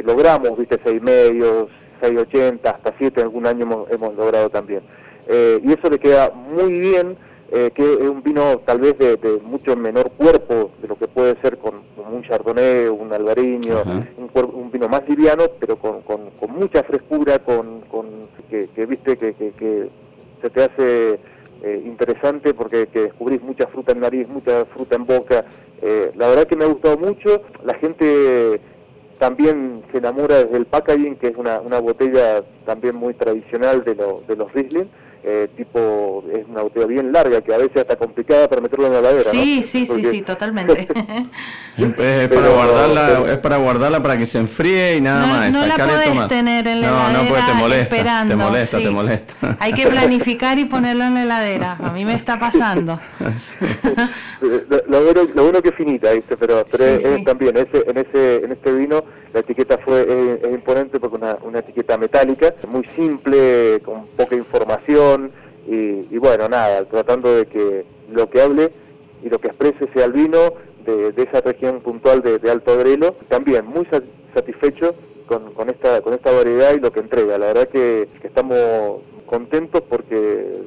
logramos, viste, 6.5, 6.80, hasta 7 en algún año hemos logrado también. Eh, y eso le queda muy bien, eh, que es un vino tal vez de, mucho menor cuerpo de lo que puede ser con, un chardonnay, un albariño, un, vino más liviano, pero con, mucha frescura, con, que, viste que, se te hace eh, interesante porque que descubrís mucha fruta en nariz, mucha fruta en boca. la verdad que me ha gustado mucho, la gente también se enamora desde el packaging, que es una, una botella también muy tradicional de, de los Riesling, eh, tipo, es una botella bien larga que a veces está complicada para meterla en la ladera. Sí, sí, sí, sí, totalmente. [laughs] es, para guardarla, es para guardarla para que se enfríe y nada más. No la puedes tener en la no, heladera no, porque te molesta, esperando, te molesta, te molesta. Hay que planificar y ponerlo en la heladera. A mí me está pasando. [laughs] lo, bueno, lo bueno que es finita, ¿viste? pero, pero también ese, en ese en este vino la etiqueta fue es, imponente porque una, una etiqueta metálica, muy simple, con poca información y, bueno, nada, tratando de que lo que hable y lo que exprese sea el vino de, esa región puntual de, Alto Agrelo, también muy satisfecho con, con, esta, con esta variedad y lo que entrega. La verdad que, estamos contentos porque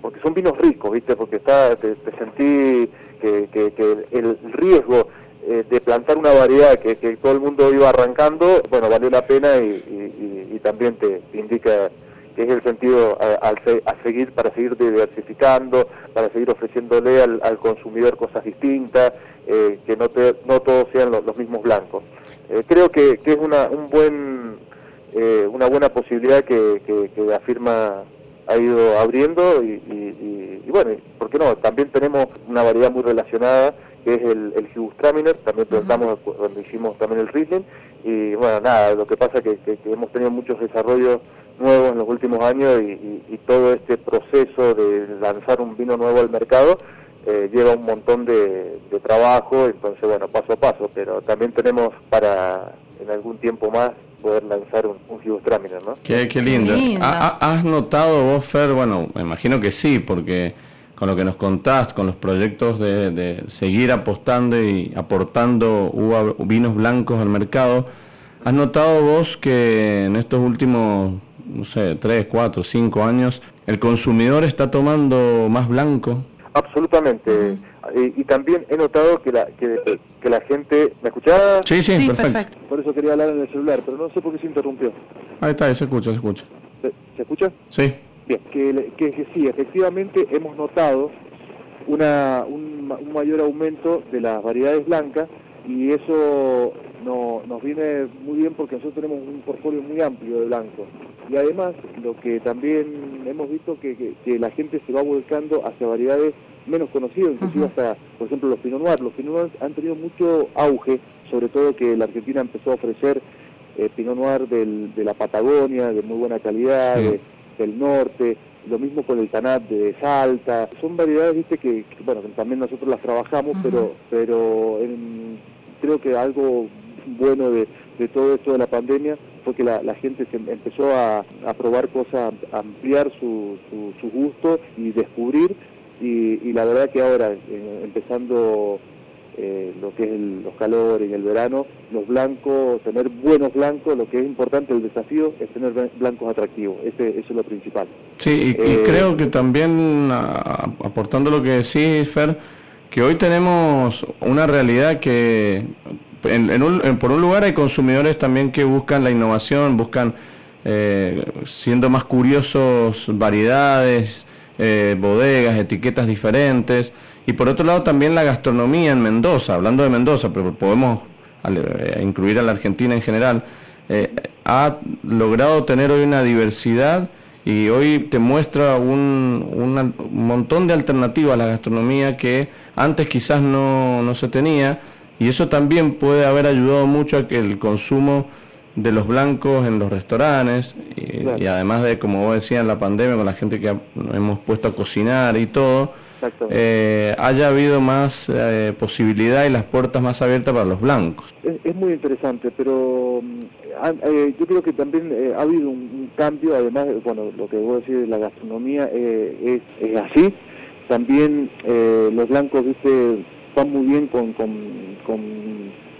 porque son vinos ricos, ¿viste? Porque está, te, sentí que, que, el riesgo eh, de plantar una variedad que, todo el mundo iba arrancando, bueno, valió la pena y, también te indica que es el sentido a, seguir para seguir diversificando, para seguir ofreciéndole al, consumidor cosas distintas, eh, que no, no todos sean los, mismos blancos. Eh, creo que, es una, un buen, eh, una buena posibilidad que, que, la firma ha ido abriendo y, bueno, ¿por qué no? También tenemos una variedad muy relacionada que es el, el también tratamos cuando hicimos también el Riesling, y bueno, nada, lo que pasa es que hemos tenido muchos desarrollos nuevo en los últimos años y, todo este proceso de lanzar un vino nuevo al mercado eh, lleva un montón de, trabajo, entonces bueno, paso a paso, pero también tenemos para en algún tiempo más poder lanzar un, un ¿no? Qué, lindo. ¿Has notado vos, Fer? Bueno, me imagino que sí, porque con lo que nos contás, con los proyectos de, de seguir apostando y aportando uva, vinos blancos al mercado, ¿has notado vos que en estos últimos no sé, tres, cuatro, cinco años, el consumidor está tomando más blanco. Absolutamente. y, también he notado que la, que, la gente... ¿Me escuchaba? Sí, sí, perfecto. Por eso quería hablar en el celular, pero no sé por qué se interrumpió. Ahí está, se escucha, se escucha. ¿Se, escucha? Sí. Bien, que, que, sí, efectivamente hemos notado una, un, un mayor aumento de las variedades blancas y eso no, nos viene muy bien porque nosotros tenemos un portfolio muy amplio de blancos. Y además, lo que también hemos visto que, que, la gente se va volcando hacia variedades menos conocidas, inclusive hasta, por ejemplo, los Pinot Noir. Los Pinot Noir han tenido mucho auge, sobre todo que la Argentina empezó a ofrecer eh, Pinot Noir de la Patagonia, de muy buena calidad, del norte, lo mismo con el Tanat de Salta. Son variedades, viste, que, bueno, también nosotros las trabajamos, pero, pero creo que algo bueno de, todo esto de la pandemia fue que la, gente se empezó a, probar cosas, a ampliar su, su, gusto y descubrir. Y, la verdad que ahora, eh, empezando eh, lo que es los calores y el verano, los blancos, tener buenos blancos, lo que es importante, el desafío es tener blancos atractivos, Ese, eso es lo principal. Sí, y, eh, creo que también, aportando lo que decís, Fer, que hoy tenemos una realidad que por un lugar hay consumidores también que buscan la innovación, buscan eh, siendo más curiosos variedades, eh, bodegas, etiquetas diferentes. Y por otro lado también la gastronomía en Mendoza, hablando de Mendoza, pero podemos eh, incluir a la Argentina en general, ha logrado tener hoy una diversidad y hoy te muestra un, un, montón de alternativas a la gastronomía que antes quizás no, no se tenía. Y eso también puede haber ayudado mucho a que el consumo de los blancos en los restaurantes y, además de, como vos decías, en la pandemia con la gente que nos hemos puesto a cocinar y todo, eh, haya habido más eh, posibilidad y las puertas más abiertas para los blancos. Es, muy interesante, pero mm, eh, yo creo que también ha habido un, cambio, además, bueno, lo que vos decís de la gastronomía es, es así, también los blancos, viste, van muy bien con, con, con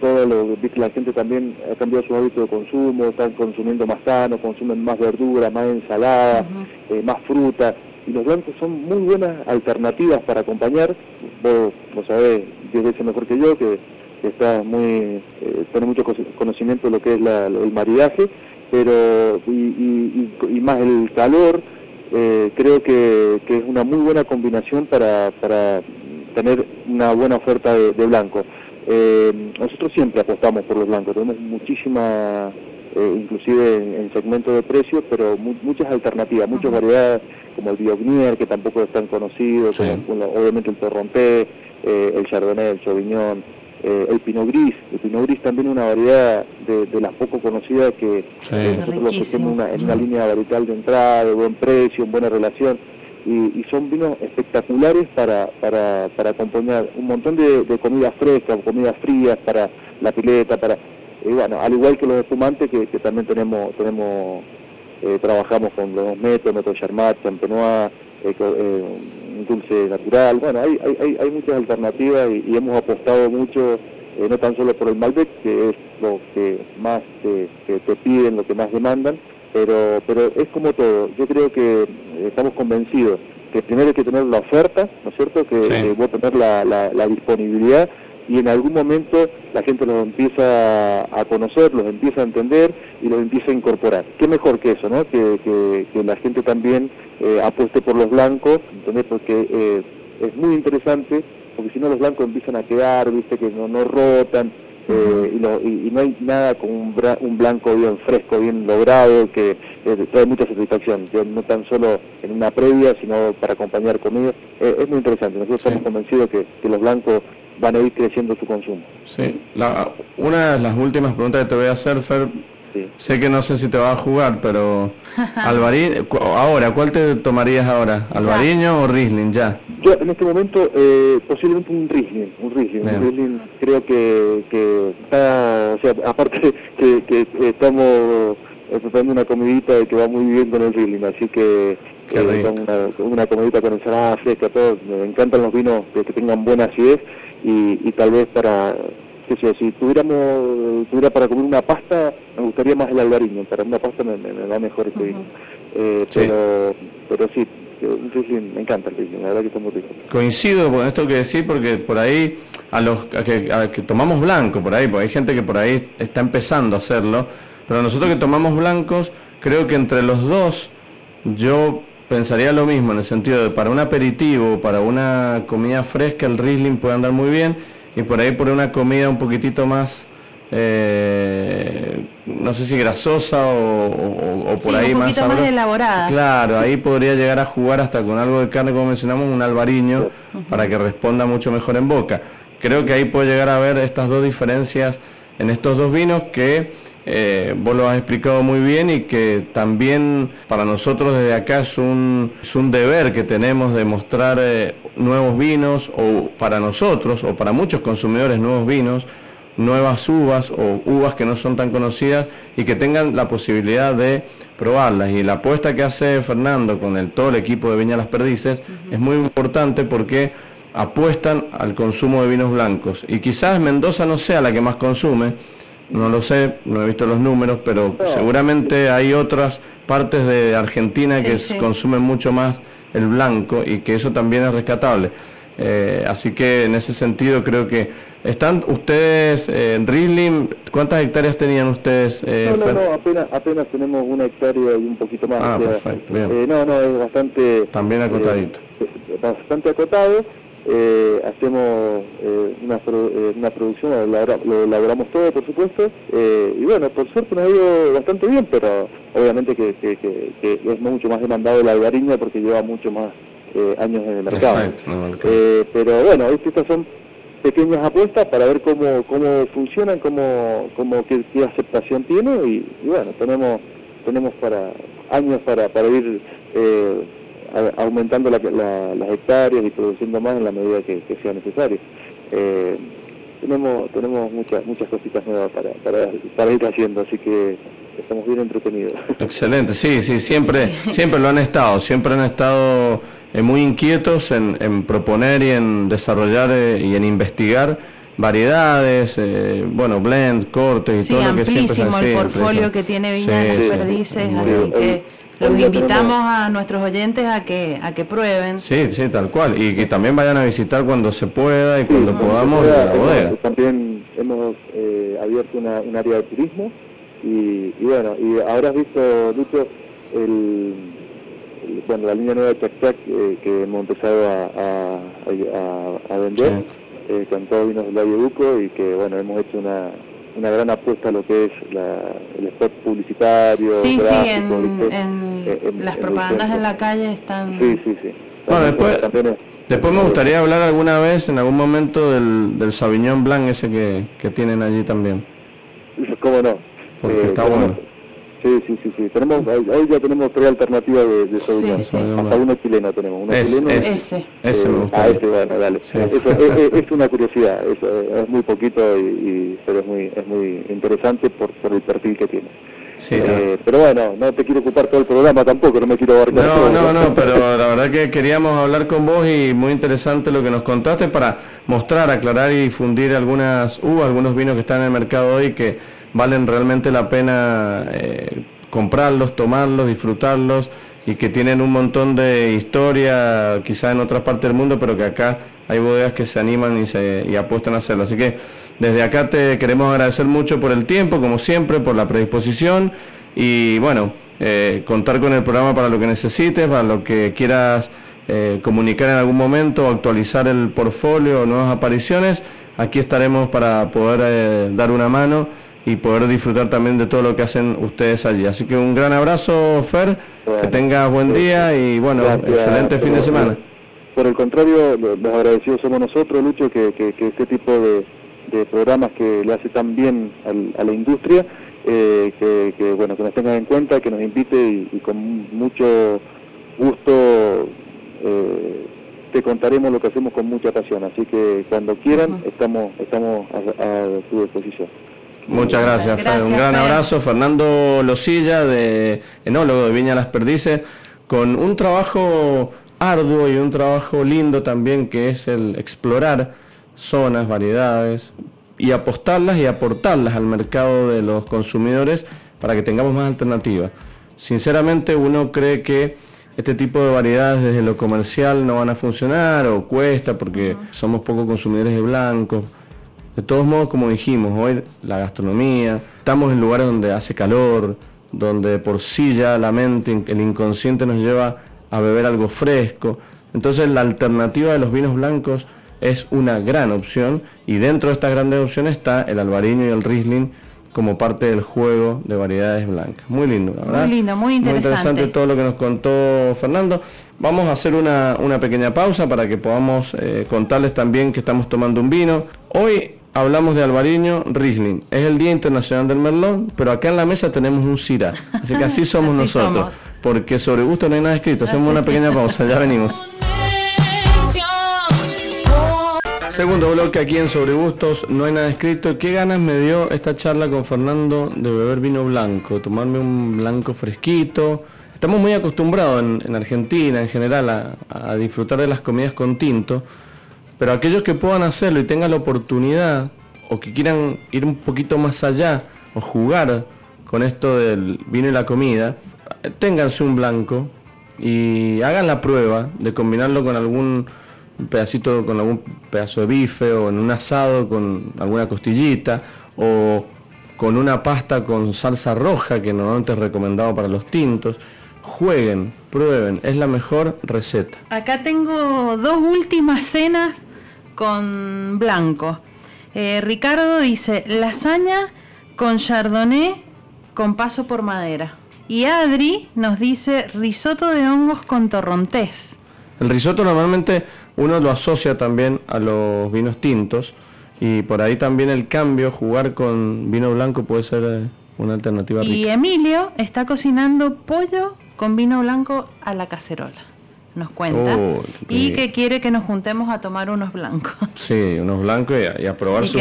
todo lo que la gente también ha cambiado su hábito de consumo, están consumiendo más sano, consumen más verdura, más ensalada, eh, más fruta, y los blancos son muy buenas alternativas para acompañar, vos lo sabés diez veces mejor que yo, que, está muy, eh, tiene mucho conocimiento de lo que es el maridaje, pero y, y, más el calor, eh, creo que, que, es una muy buena combinación para, para tener una buena oferta de, blanco. Eh, nosotros siempre apostamos por los blancos, tenemos muchísima, eh, inclusive en, segmento de precios, pero muchas alternativas, muchas variedades, como el Biognier, que tampoco es tan conocido, como, obviamente el Torronté, eh, el Chardonnay, el Sauvignon, el Pinot Gris. El Pinot Gris también es una variedad de, las poco conocidas que nosotros lo ofrecemos en una línea varietal de entrada, de buen precio, en buena relación y, son vinos espectaculares para, para, para acompañar un montón de, de comidas frescas, comidas frías para la pileta, para bueno, al igual que los espumantes que, que también tenemos, tenemos eh, trabajamos con los métodos, método Charmat, Champenois, eh, eh, dulce natural, bueno, hay, hay, hay muchas alternativas y, hemos apostado mucho, no tan solo por el Malbec, que es lo que más te, te piden, lo que más demandan, pero, pero es como todo. Yo creo que eh, estamos convencidos que primero hay que tener la oferta, ¿no es cierto? Que sí. voy a tener la, la, disponibilidad y en algún momento la gente los empieza a conocer, los empieza a entender y los empieza a incorporar. ¿Qué mejor que eso, no? Que, que, la gente también eh, apueste por los blancos, ¿entendés? Porque eh, es muy interesante, porque si no los blancos empiezan a quedar, viste, que no, no rotan, eh, y, no hay nada con un, blanco bien fresco, bien logrado, que eh, trae mucha satisfacción, no tan solo en una previa, sino para acompañar comida. Eh, es muy interesante, nosotros estamos convencidos que, los blancos van a ir creciendo su consumo. Sí, una de las últimas preguntas que te voy a hacer, Fer, Sé que no sé si te va a jugar, pero [laughs] Alvariño, ahora, ¿cuál te tomarías ahora? ¿Alvariño o Riesling ya? Yo en este momento eh, posiblemente un Riesling, un Riesling, un Riesling creo que, que está, o sea, [laughs] aparte que, que estamos preparando una comidita que va muy bien con el Riesling, así que eh, una, una, comidita con ensalada fresca, todo, me encantan los vinos que, tengan buena acidez y, y tal vez para si tuviéramos, tuviera para comer una pasta, me gustaría más el albariño, para una pasta me, me, da mejor este vino. Eh, pero, pero sí, me encanta el vino, la verdad que está muy rico. Coincido con esto que decís, porque por ahí, a los que, que tomamos blanco, por ahí, porque hay gente que por ahí está empezando a hacerlo, pero nosotros que tomamos blancos, creo que entre los dos, yo pensaría lo mismo, en el sentido de para un aperitivo, para una comida fresca, el Riesling puede andar muy bien y por ahí por una comida un poquitito más eh, no sé si grasosa o, por ahí un más, más elaborada. Claro, ahí podría llegar a jugar hasta con algo de carne, como mencionamos, un albariño, para que responda mucho mejor en boca. Creo que ahí puede llegar a ver estas dos diferencias en estos dos vinos que eh, vos lo has explicado muy bien y que también para nosotros desde acá es un, es un deber que tenemos de mostrar eh, nuevos vinos o para nosotros o para muchos consumidores nuevos vinos nuevas uvas o uvas que no son tan conocidas y que tengan la posibilidad de probarlas. Y la apuesta que hace Fernando con el, todo el equipo de Viña Las Perdices es muy importante porque apuestan al consumo de vinos blancos. Y quizás Mendoza no sea la que más consume, no lo sé, no he visto los números, pero seguramente hay otras partes de Argentina que consumen mucho más el blanco y que eso también es rescatable. Eh, así que en ese sentido creo que están ustedes eh, en Riesling, ¿cuántas hectáreas tenían ustedes? Eh, no, no, no, apenas, apenas tenemos una hectárea y un poquito más. Ah, perfecto, bien. Eh, no, no, es bastante... También acotadito. bastante acotado. Hacemos una, una producción, lo elaboramos todo, por supuesto, y bueno, por suerte nos ha ido bastante bien, pero obviamente que, que, que, es mucho más demandado la albariña porque lleva mucho más años en el mercado. pero bueno, estas son pequeñas apuestas para ver cómo, cómo funcionan, cómo, cómo qué, aceptación tiene y, bueno, tenemos tenemos para años para, para ir eh, aumentando las hectáreas y produciendo más en la medida que, sea necesario. Eh, tenemos tenemos muchas muchas cositas nuevas para, para, para ir haciendo, así que estamos bien entretenidos. Excelente, sí, sí, siempre, siempre lo han estado, siempre han estado eh, muy inquietos en, proponer y en desarrollar eh, y en investigar variedades, eh, bueno, blends, cortes y todo lo que siempre se hace. el portfolio que tiene Viña de Perdices, así que los invitamos a nuestros oyentes a que a que prueben. Sí, sí, tal cual, y que también vayan a visitar cuando se pueda y cuando podamos la bodega. También hemos abierto una, un área de turismo y, bueno, y habrás visto, Lucho, el, bueno, la línea nueva de Chac Chac eh, que hemos empezado a, a, vender eh, con todos vinos del Valle Duco y que bueno, hemos hecho una, una gran apuesta a lo que es el spot publicitario. Sí, sí, en, las propagandas en la calle están... Sí, sí, sí. Bueno, después, después me gustaría hablar alguna vez, en algún momento, del, del Sauvignon Blanc ese que, que tienen allí también. [laughs] ¿Cómo no? porque eh, está bueno. Sí, sí, sí, sí. Tenemos, ahí, ya tenemos tres alternativas de, de Sauvignon. Hasta uno chileno tenemos. Uno es, chileno ese. ese me gusta. Ah, ese, bueno, dale. Eso, es, es, una curiosidad. es muy poquito, y, y, pero es muy, es muy interesante por, por el perfil que tiene. Sí, eh, pero bueno, no te quiero ocupar todo el programa tampoco, no me quiero abarcar No, no, no, pero la verdad que queríamos hablar con vos y muy interesante lo que nos contaste para mostrar, aclarar y difundir algunas uvas, algunos vinos que están en el mercado hoy que valen realmente la pena eh, comprarlos, tomarlos, disfrutarlos y que tienen un montón de historia quizá en otras partes del mundo, pero que acá hay bodegas que se animan y, se, y apuestan a hacerlo. Así que desde acá te queremos agradecer mucho por el tiempo, como siempre, por la predisposición y bueno, eh, contar con el programa para lo que necesites, para lo que quieras eh, comunicar en algún momento, actualizar el portfolio, nuevas apariciones. Aquí estaremos para poder dar una mano y poder disfrutar también de todo lo que hacen ustedes allí. Así que un gran abrazo, Fer, que tengas buen día y bueno, excelente fin de semana. Por el contrario, los agradecidos somos nosotros, Lucho, que, que, este tipo de, programas que le hace tan bien a la industria, eh, que, bueno, que nos tengan en cuenta, que nos invite y, con mucho gusto eh, te contaremos lo que hacemos con mucha pasión. Así que cuando quieran, estamos, estamos a, a su disposición. Muchas gracias, Un gran abrazo. Fernando Losilla, de enólogo de Viña Las Perdices, con un trabajo arduo y un trabajo lindo también que es el explorar zonas, variedades y apostarlas y aportarlas al mercado de los consumidores para que tengamos más alternativas. Sinceramente uno cree que este tipo de variedades desde lo comercial no van a funcionar o cuesta porque somos pocos consumidores de blancos de todos modos, como dijimos, hoy la gastronomía, estamos en lugares donde hace calor, donde por sí ya la mente, el inconsciente nos lleva a beber algo fresco. Entonces la alternativa de los vinos blancos es una gran opción y dentro de estas grandes opciones está el albariño y el riesling como parte del juego de variedades blancas. Muy lindo, la verdad. Muy lindo, muy interesante. Muy interesante todo lo que nos contó Fernando. Vamos a hacer una, una pequeña pausa para que podamos eh, contarles también que estamos tomando un vino. Hoy hablamos de Albariño Riesling. Es el Día Internacional del Merlón, pero acá en la mesa tenemos un Syrah. Así que así somos [laughs] nosotros. Porque sobre gusto no hay nada escrito. Hacemos una pequeña pausa, ya venimos. Segundo bloque aquí en Sobre Gustos, no hay nada escrito. ¿Qué ganas me dio esta charla con Fernando de beber vino blanco? Tomarme un blanco fresquito. Estamos muy acostumbrados en, Argentina en general a, disfrutar de las comidas con tinto, pero aquellos que puedan hacerlo y tengan la oportunidad o que quieran ir un poquito más allá o jugar con esto del vino y la comida, ténganse un blanco y hagan la prueba de combinarlo con algún pedacito con algún pedazo de bife o en un asado con alguna costillita o con una pasta con salsa roja que normalmente es recomendado para los tintos. Jueguen, prueben, es la mejor receta. Acá tengo dos últimas cenas con blanco. Eh, Ricardo dice lasaña con chardonnay con paso por madera. Y Adri nos dice risotto de hongos con torrontés. El risotto normalmente uno lo asocia también a los vinos tintos y por ahí también el cambio, jugar con vino blanco puede ser eh, una alternativa. Y Emilio está cocinando pollo con vino blanco a la cacerola, nos cuenta. Oh, y que quiere que nos juntemos a tomar unos blancos. [laughs] Sí, unos blancos y a, probar, su,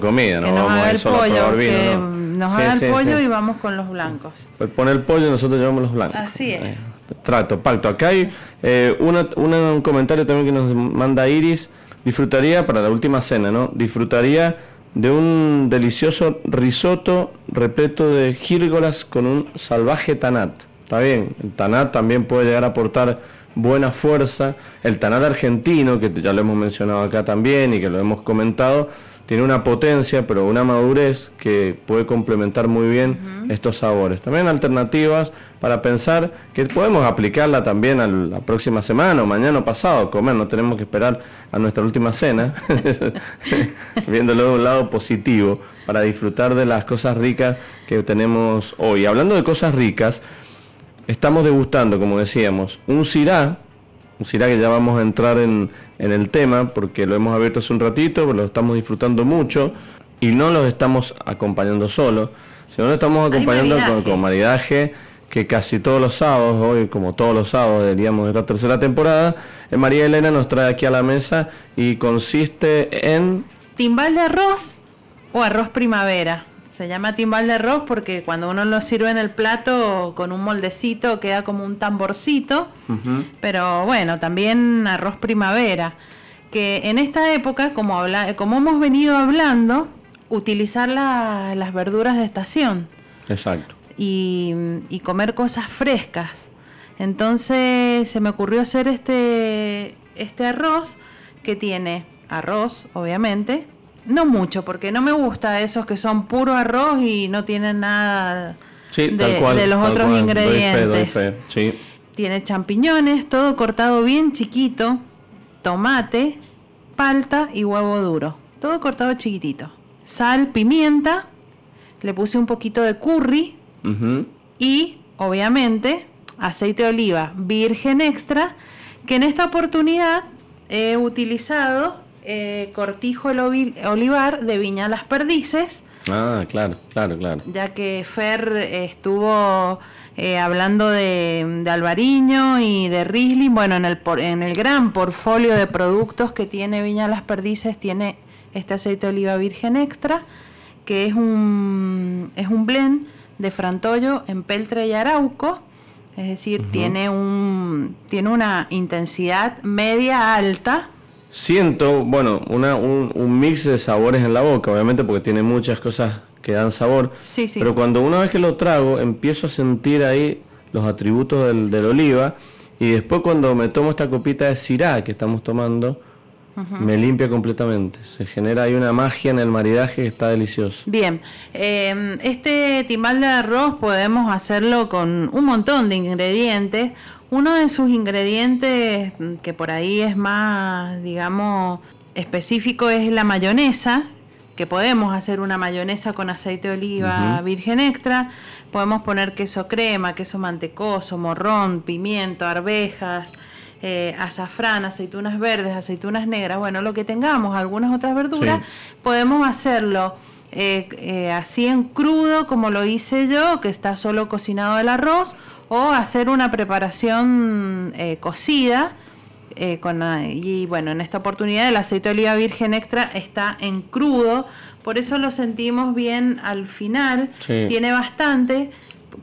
comida. no vamos a ir pollo, que Nos haga el pollo y vamos con los blancos. Pues pone el pollo y nosotros llevamos los blancos. Así es. Trato, pacto. Acá hay eh, un comentario también que nos manda Iris. Disfrutaría, para la última cena, ¿no? Disfrutaría de un delicioso risotto repleto de gírgolas con un salvaje tanat. Está bien, el tanat también puede llegar a aportar buena fuerza. El tanat argentino, que ya lo hemos mencionado acá también y que lo hemos comentado, tiene una potencia, pero una madurez que puede complementar muy bien estos sabores. También alternativas para pensar que podemos aplicarla también a la próxima semana o mañana o pasado, comer, no tenemos que esperar a nuestra última cena, [laughs] viéndolo de un lado positivo, para disfrutar de las cosas ricas que tenemos hoy. Hablando de cosas ricas, estamos degustando, como decíamos, un cirá, un cirá que ya vamos a entrar en, en el tema, porque lo hemos abierto hace un ratito, lo estamos disfrutando mucho y no los estamos acompañando solo, sino lo estamos acompañando con, maridaje que casi todos los sábados, hoy como todos los sábados diríamos de esta tercera temporada, eh, María Elena nos trae aquí a la mesa y consiste en... Timbal de arroz o arroz primavera. Se llama timbal de arroz porque cuando uno lo sirve en el plato con un moldecito queda como un tamborcito. Pero bueno, también arroz primavera. Que en esta época, como, habla, como hemos venido hablando, utilizar las verduras de estación. Exacto. Y, y, comer cosas frescas. Entonces se me ocurrió hacer este, este arroz que tiene arroz, obviamente, no mucho, porque no me gusta esos que son puro arroz y no tienen nada de, los otros ingredientes. Tiene champiñones, todo cortado bien chiquito, tomate, palta y huevo duro. Todo cortado chiquitito. Sal, pimienta, le puse un poquito de curry y, obviamente, aceite de oliva virgen extra, que en esta oportunidad he utilizado eh, cortijo el olivar de Viña Las Perdices. Ah, claro, claro, claro. Ya que Fer estuvo eh, hablando de, de, Alvariño y de Riesling. Bueno, en el, en el gran portfolio de productos que tiene Viña Las Perdices tiene este aceite de oliva virgen extra, que es un, es un blend de frantollo en peltre y arauco. Es decir, tiene, un, tiene una intensidad media alta Siento, bueno, una, un, mix de sabores en la boca, obviamente porque tiene muchas cosas que dan sabor. Sí, sí. Pero cuando una vez que lo trago, empiezo a sentir ahí los atributos del, oliva. Y después cuando me tomo esta copita de Syrah que estamos tomando, me limpia completamente. Se genera ahí una magia en el maridaje que está delicioso. Bien, eh, este timbal de arroz podemos hacerlo con un montón de ingredientes. Uno de sus ingredientes mm, que por ahí es más, digamos, específico es la mayonesa, que podemos hacer una mayonesa con aceite de oliva virgen extra, podemos poner queso crema, queso mantecoso, morrón, pimiento, arvejas, eh, azafrán, aceitunas verdes, aceitunas negras, bueno, lo que tengamos, algunas otras verduras, podemos hacerlo eh, eh, así en crudo como lo hice yo, que está solo cocinado el arroz, o hacer una preparación cocida. con, y bueno, en esta oportunidad el aceite de oliva virgen extra está en crudo, por eso lo sentimos bien al final, tiene bastante.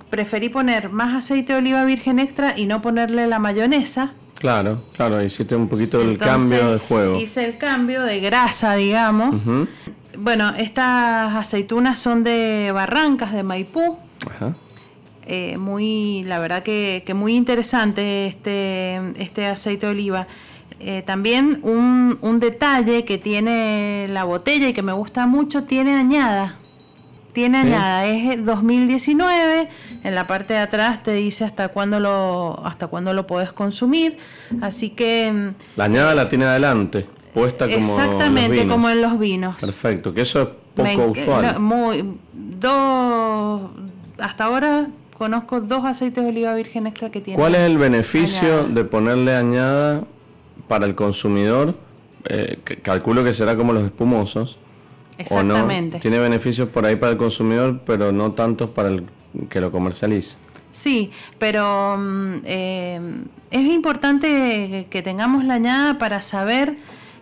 Preferí poner más aceite de oliva virgen extra y no ponerle la mayonesa, Claro, claro, hiciste un poquito el cambio de juego. Hice el cambio de grasa, digamos. Bueno, estas aceitunas son de Barrancas, de Maipú. Ajá. Eh, muy, la verdad que, muy interesante este, este aceite de oliva. Eh, también un, un detalle que tiene la botella y que me gusta mucho, tiene añada tiene añada, es 2019, en la parte de atrás te dice hasta cuándo lo hasta cuándo lo puedes consumir, así que mm, la añada la tiene adelante, puesta como Exactamente, como en los vinos. Perfecto, que eso es poco usual. muy dos hasta ahora conozco dos aceites de oliva virgen extra que tienen. ¿Cuál es el beneficio de ponerle añada para el consumidor? Eh, calculo que será como los espumosos Exactamente. Tiene beneficios por ahí para el consumidor, pero no tantos para el que lo comercializa. Sí, pero mm, eh, es importante que tengamos la añada para saber,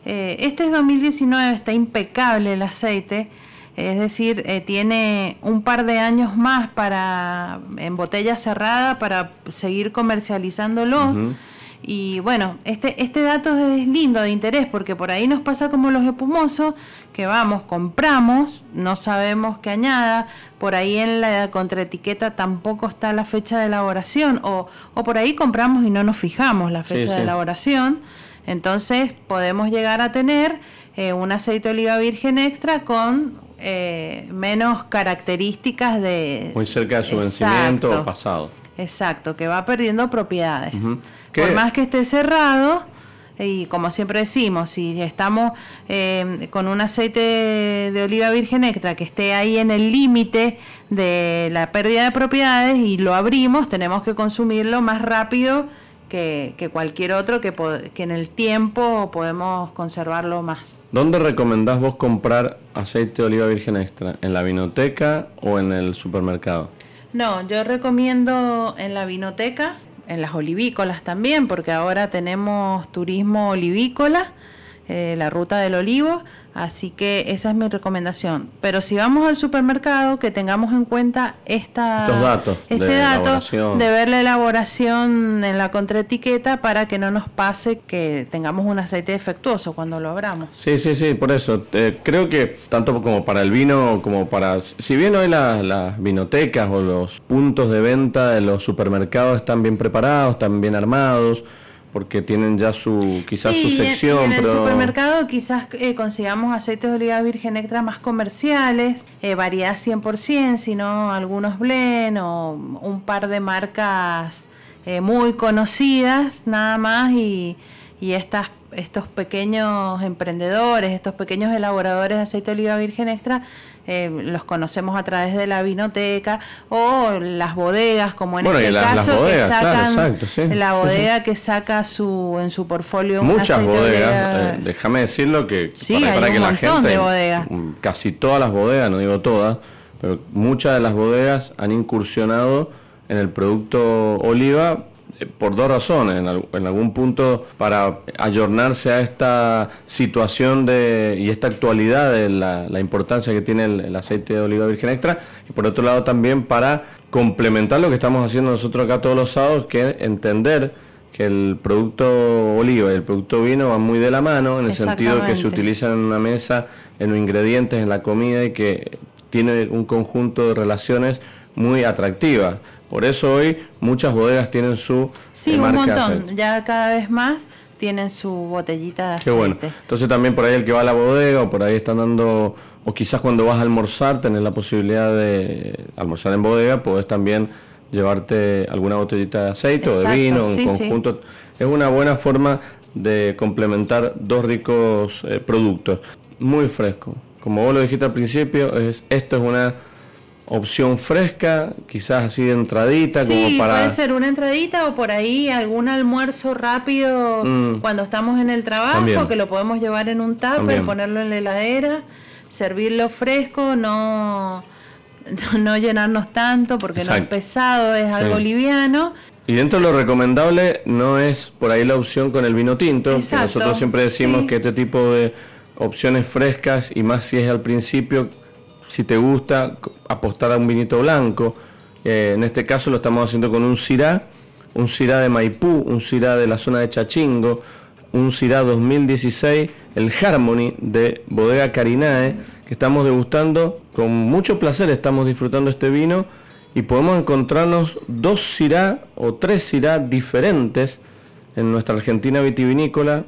eh, este es 2019, está impecable el aceite, es decir, eh, tiene un par de años más para en botella cerrada para seguir comercializándolo. Y bueno, este, este dato es lindo de interés porque por ahí nos pasa como los espumosos, que vamos, compramos, no sabemos qué añada, por ahí en la contraetiqueta tampoco está la fecha de elaboración, o, o por ahí compramos y no nos fijamos la fecha de elaboración. Entonces podemos llegar a tener eh, un aceite de oliva virgen extra con eh, menos características de... Muy cerca de su vencimiento o pasado. Exacto, que va perdiendo propiedades. Por más que esté cerrado, y como siempre decimos, si estamos eh, con un aceite de oliva virgen extra que esté ahí en el límite de la pérdida de propiedades y lo abrimos, tenemos que consumirlo más rápido que, cualquier otro que, que, en el tiempo podemos conservarlo más. ¿Dónde recomendás vos comprar aceite de oliva virgen extra? ¿En la vinoteca o en el supermercado? No, yo recomiendo en la vinoteca, en las olivícolas también, porque ahora tenemos turismo olivícola, eh, la ruta del olivo, Así que esa es mi recomendación. Pero si vamos al supermercado, que tengamos en cuenta esta, datos este de dato de ver la elaboración en la contraetiqueta para que no nos pase que tengamos un aceite defectuoso cuando lo abramos. Sí, sí, sí, por eso. Eh, creo que tanto como para el vino como para... Si bien hoy las vinotecas o los puntos de venta de los supermercados están bien preparados, están bien armados, porque tienen ya su quizás su sección. en, el supermercado quizás eh, consigamos aceites de oliva virgen extra más comerciales, eh, variedad 100%, sino algunos blend o un par de marcas eh, muy conocidas nada más y, y estas estos pequeños emprendedores, estos pequeños elaboradores de aceite de oliva virgen extra eh, los conocemos a través de la vinoteca o las bodegas, como en este caso, que sacan la bodega que saca su en su portfolio muchas bodegas. Eh, déjame decirlo que para, que la gente, casi todas las bodegas, no digo todas, pero muchas de las bodegas han incursionado en el producto oliva por dos razones. En, algún punto para ayornarse a esta situación de, y esta actualidad de la, importancia que tiene el, aceite de oliva virgen extra. Y por otro lado también para complementar lo que estamos haciendo nosotros acá todos los sábados, que es entender que el producto oliva y el producto vino van muy de la mano, en el sentido que se utilizan en una mesa, en los ingredientes, en la comida y que tiene un conjunto de relaciones muy atractivas. Por eso hoy muchas bodegas tienen su sí, un montón. Ya cada vez más tienen su botellita de Qué aceite. bueno. Entonces también por ahí el que va a la bodega o por ahí están dando, o quizás cuando vas a almorzar, tenés la posibilidad de almorzar en bodega, podés también llevarte alguna botellita de aceite o de vino en sí, sí. conjunto. Es una buena forma de complementar dos ricos eh, productos. Muy fresco. Como vos lo dijiste al principio, es, esto es una opción fresca, quizás así de entradita, Sí, como para... puede ser una entradita o por ahí algún almuerzo rápido Mm. cuando estamos en el trabajo, También. que lo podemos llevar en un tupper, ponerlo en la heladera, servirlo fresco, no, [laughs] no llenarnos tanto porque no es Exacto. pesado, es algo liviano. Y dentro de lo recomendable no es por ahí la opción con el vino tinto, que Exacto, nosotros siempre decimos sí. que este tipo de opciones frescas y más si es al principio, si te gusta apostar a un vinito blanco, eh, en este caso lo estamos haciendo con un Syrah, un Syrah de Maipú, un Syrah de la zona de Chachingo, un Syrah 2016, el Harmony de Bodega Carinae, que estamos degustando. Con mucho placer, estamos disfrutando este vino y podemos encontrarnos dos Syrah o tres Syrah diferentes en nuestra Argentina vitivinícola,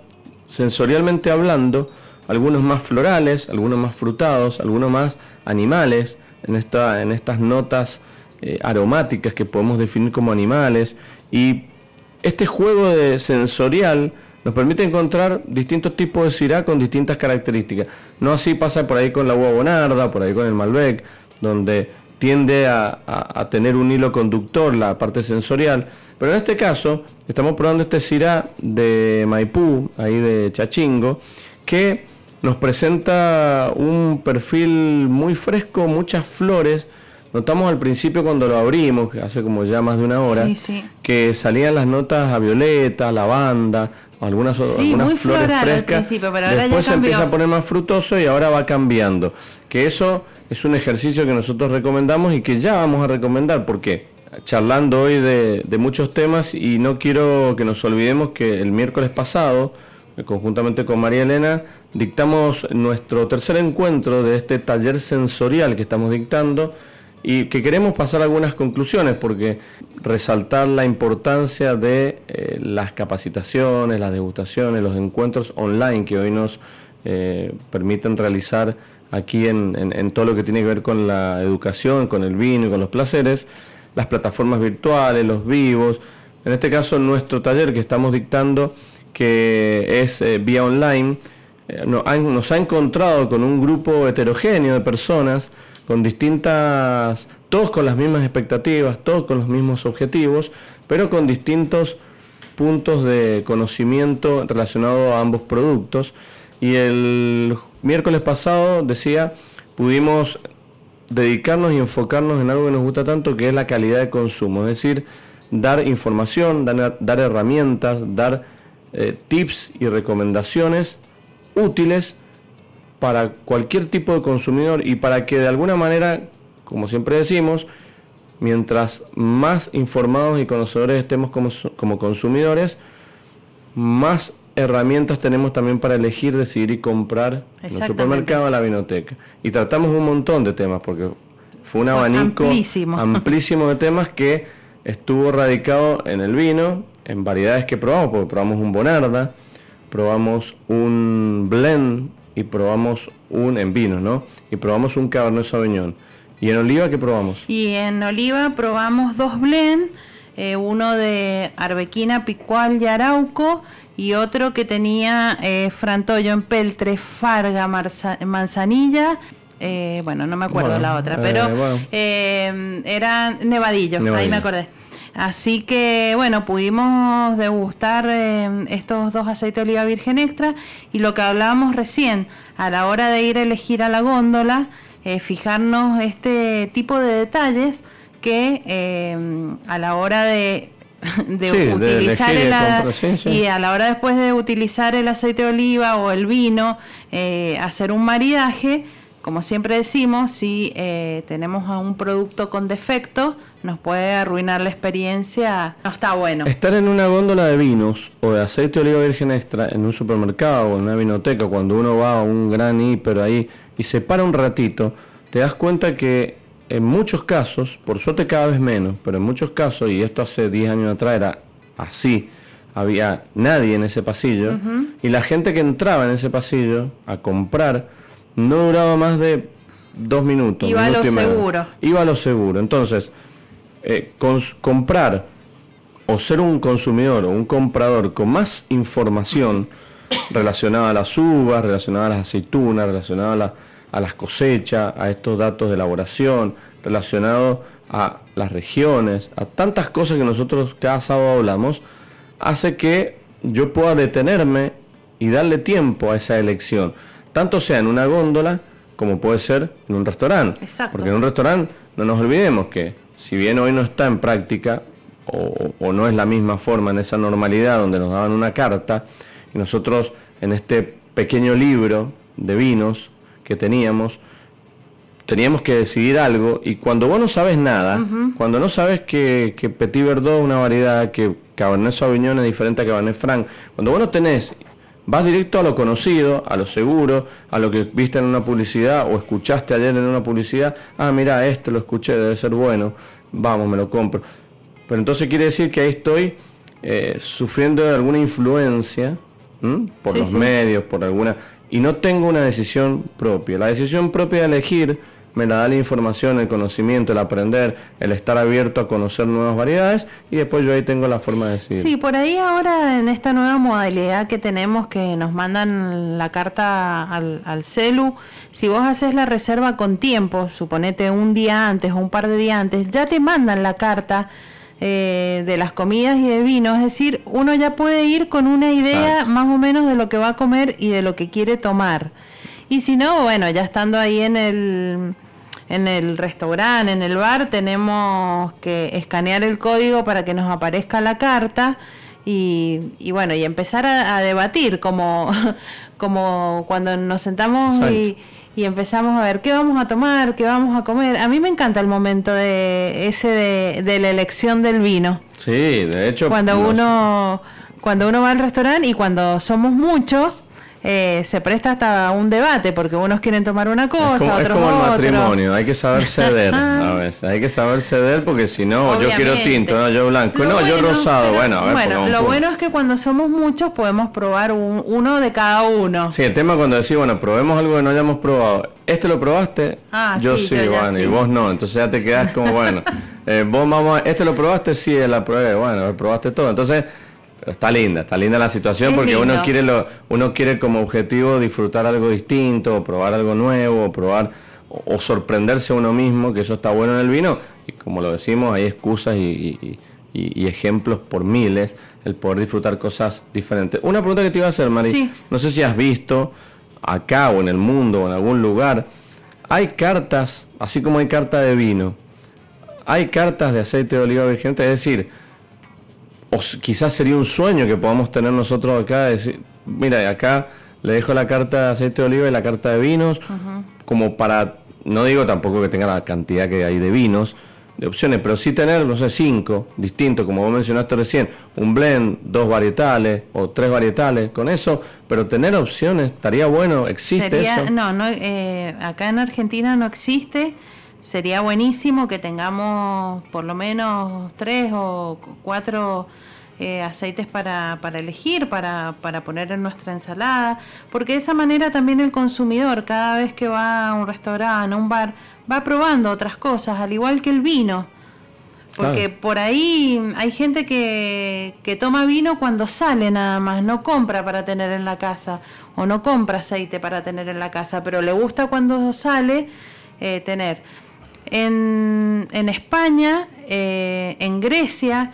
sensorialmente hablando, algunos más florales, algunos más frutados, algunos más animales, en, esta, en estas notas eh, aromáticas que podemos definir como animales. Y este juego de sensorial nos permite encontrar distintos tipos de Syrah con distintas características. No así pasa por ahí con la uva bonarda, por ahí con el Malbec, donde tiende a, tener un hilo conductor la parte sensorial. Pero en este caso, estamos probando este Syrah de Maipú, ahí de Chachingo, que nos presenta un perfil muy fresco, muchas flores. Notamos al principio cuando lo abrimos, hace como ya más de una hora, Sí, sí. que salían las notas a violeta, lavanda, algunas, Sí, algunas muy flores frescas. pero Después se empieza a poner más frutoso y ahora va cambiando. Que eso es un ejercicio que nosotros recomendamos y que ya vamos a recomendar porque charlando hoy de, de muchos temas y no quiero que nos olvidemos que el miércoles pasado, conjuntamente con María Elena, dictamos nuestro tercer encuentro de este taller sensorial que estamos dictando y que queremos pasar algunas conclusiones porque resaltar la importancia de eh, las capacitaciones, las degustaciones, los encuentros online que hoy nos eh, permiten realizar aquí en, todo lo que tiene que ver con la educación, con el vino y con los placeres, las plataformas virtuales, los vivos. En este caso, nuestro taller que estamos dictando, que es eh, vía online, eh, nos ha encontrado con un grupo heterogéneo de personas, con distintas, todos con las mismas expectativas, todos con los mismos objetivos, pero con distintos puntos de conocimiento relacionado a ambos productos. Y el miércoles pasado, decía, pudimos dedicarnos y enfocarnos en algo que nos gusta tanto, que es la calidad de consumo, es decir, dar información, dar, dar herramientas, dar eh, tips y recomendaciones útiles para cualquier tipo de consumidor y para que de alguna manera, como siempre decimos, mientras más informados y conocedores estemos como, como consumidores, más herramientas tenemos también para elegir, decidir y comprar en el supermercado, en la vinoteca. Y tratamos un montón de temas, porque fue un abanico amplísimo. amplísimo de temas que estuvo radicado en el vino, en variedades que probamos, porque probamos un Bonarda, probamos un blend y probamos un en vino, ¿no? Y probamos un Cabernet Sauvignon. ¿Y en oliva qué probamos? Y en Oliva probamos dos blend, eh, uno de Arbequina, Picual y Arauco y otro que tenía eh, Frantollo en Peltre, Farga, Marza- Manzanilla. eh, bueno, no me acuerdo Bueno, la otra, eh, pero bueno. eh, era Nevadillo, ahí Nevadillo. me acordé. Así que bueno, pudimos degustar eh, estos dos aceites de oliva virgen extra y lo que hablábamos recién, a la hora de ir a elegir a la góndola, eh, fijarnos este tipo de detalles que eh, a la hora de, [laughs] de Sí, de utilizar el, sí, sí. y a la hora después de utilizar el aceite de oliva o el vino, hacer un maridaje, como siempre decimos, si eh, tenemos a un producto con defecto, nos puede arruinar la experiencia, no está bueno. Estar en una góndola de vinos o de aceite de oliva virgen extra en un supermercado o en una vinoteca, cuando uno va a un gran hiper ahí y se para un ratito, te das cuenta que en muchos casos, por suerte cada vez menos, pero en muchos casos, y esto hace 10 años atrás era así, había nadie en ese pasillo y la gente que entraba en ese pasillo a comprar no duraba más de dos minutos. Iba a lo seguro. Iba a lo seguro. Entonces, eh, comprar o ser un consumidor o un comprador con más información relacionada a las uvas, relacionada a las aceitunas, relacionada a, la- a las cosechas, a estos datos de elaboración, relacionado a las regiones, a tantas cosas que nosotros cada sábado hablamos, hace que yo pueda detenerme y darle tiempo a esa elección, tanto sea en una góndola como puede ser en un restaurante. Exacto. Porque en un restaurante no nos olvidemos que si bien hoy no está en práctica o, o no es la misma forma en esa normalidad donde nos daban una carta y nosotros en este pequeño libro de vinos que teníamos teníamos que decidir algo y cuando vos no sabes nada, cuando no sabes que, que Petit Verdot es una variedad, que Cabernet Sauvignon es diferente a Cabernet Franc, cuando vos no tenés, vas directo a lo conocido, a lo seguro, a lo que viste en una publicidad o escuchaste ayer en una publicidad, ah, mira, esto lo escuché, debe ser bueno, vamos, me lo compro. Pero entonces quiere decir que ahí estoy eh, sufriendo de alguna influencia ¿m? por Sí, los sí. medios, por alguna... Y no tengo una decisión propia. La decisión propia de elegir me la da la información, el conocimiento, el aprender, el estar abierto a conocer nuevas variedades y después yo ahí tengo la forma de decidir. Sí, por ahí ahora en esta nueva modalidad que tenemos que nos mandan la carta al, al celu, si vos haces la reserva con tiempo, suponete un día antes o un par de días antes, ya te mandan la carta eh, de las comidas y de vino, es decir, uno ya puede ir con una idea Exacto. más o menos de lo que va a comer y de lo que quiere tomar. Y si no, bueno, ya estando ahí en el en el restaurante, en el bar, tenemos que escanear el código para que nos aparezca la carta y, y bueno, y empezar a, a debatir como, [laughs] como cuando nos sentamos y, y empezamos a ver qué vamos a tomar, qué vamos a comer. A mí me encanta el momento de ese de, de la elección del vino. Sí, de hecho... Cuando uno, cuando uno va al restaurante y cuando somos muchos, eh, se presta hasta un debate, porque unos quieren tomar una cosa, Es como, es como el otro. matrimonio, hay que saber [laughs] ceder a veces, hay que saber ceder porque si no, yo quiero tinto, no, yo blanco, Lo no, yo bueno, rosado, pero- bueno, a ver, bueno, lo bueno es que cuando somos muchos podemos probar un- uno de cada uno. Sí, el tema cuando decís, bueno, probemos algo que no hayamos probado. ¿Este lo probaste? Ah, yo sí, yo bueno, y sí. vos no. Entonces ya te quedás como, bueno, [laughs] eh, vos vamos, a- ¿este lo probaste? Sí, la probé. Bueno, probaste todo. Entonces, está linda, está linda la situación Es porque uno quiere lo, uno quiere como objetivo disfrutar algo distinto, o probar algo nuevo, o probar o, o sorprenderse a uno mismo, que eso está bueno en el vino. Y como lo decimos, hay excusas y, y- y- y- y ejemplos por miles, el poder disfrutar cosas diferentes. Una pregunta que te iba a hacer, Mari. Sí. No sé si has visto acá o en el mundo o en algún lugar, hay cartas, así como hay carta de vino, hay cartas de aceite de oliva virgen, es decir, o quizás sería un sueño que podamos tener nosotros acá, de decir, mira, acá le dejo la carta de aceite de oliva y la carta de vinos, como para, no digo tampoco que tenga la cantidad que hay de vinos, de opciones, pero sí tener, no sé, cinco distintos, como vos mencionaste recién, un blend, dos varietales o tres varietales, con eso, pero tener opciones, estaría bueno, existe Sería- eso. No, no eh, acá en Argentina no existe. Sería buenísimo que tengamos por lo menos tres o cu- cuatro eh, aceites para, para elegir, para, para poner en nuestra ensalada, porque de esa manera también el consumidor, cada vez que va a un restaurante, a un bar, va probando otras cosas, al igual que el vino. Porque Claro. por ahí hay gente que, que toma vino cuando sale nada más, no compra para tener en la casa o no compra aceite para tener en la casa, pero le gusta cuando sale eh, tener. En, en España, eh, en Grecia,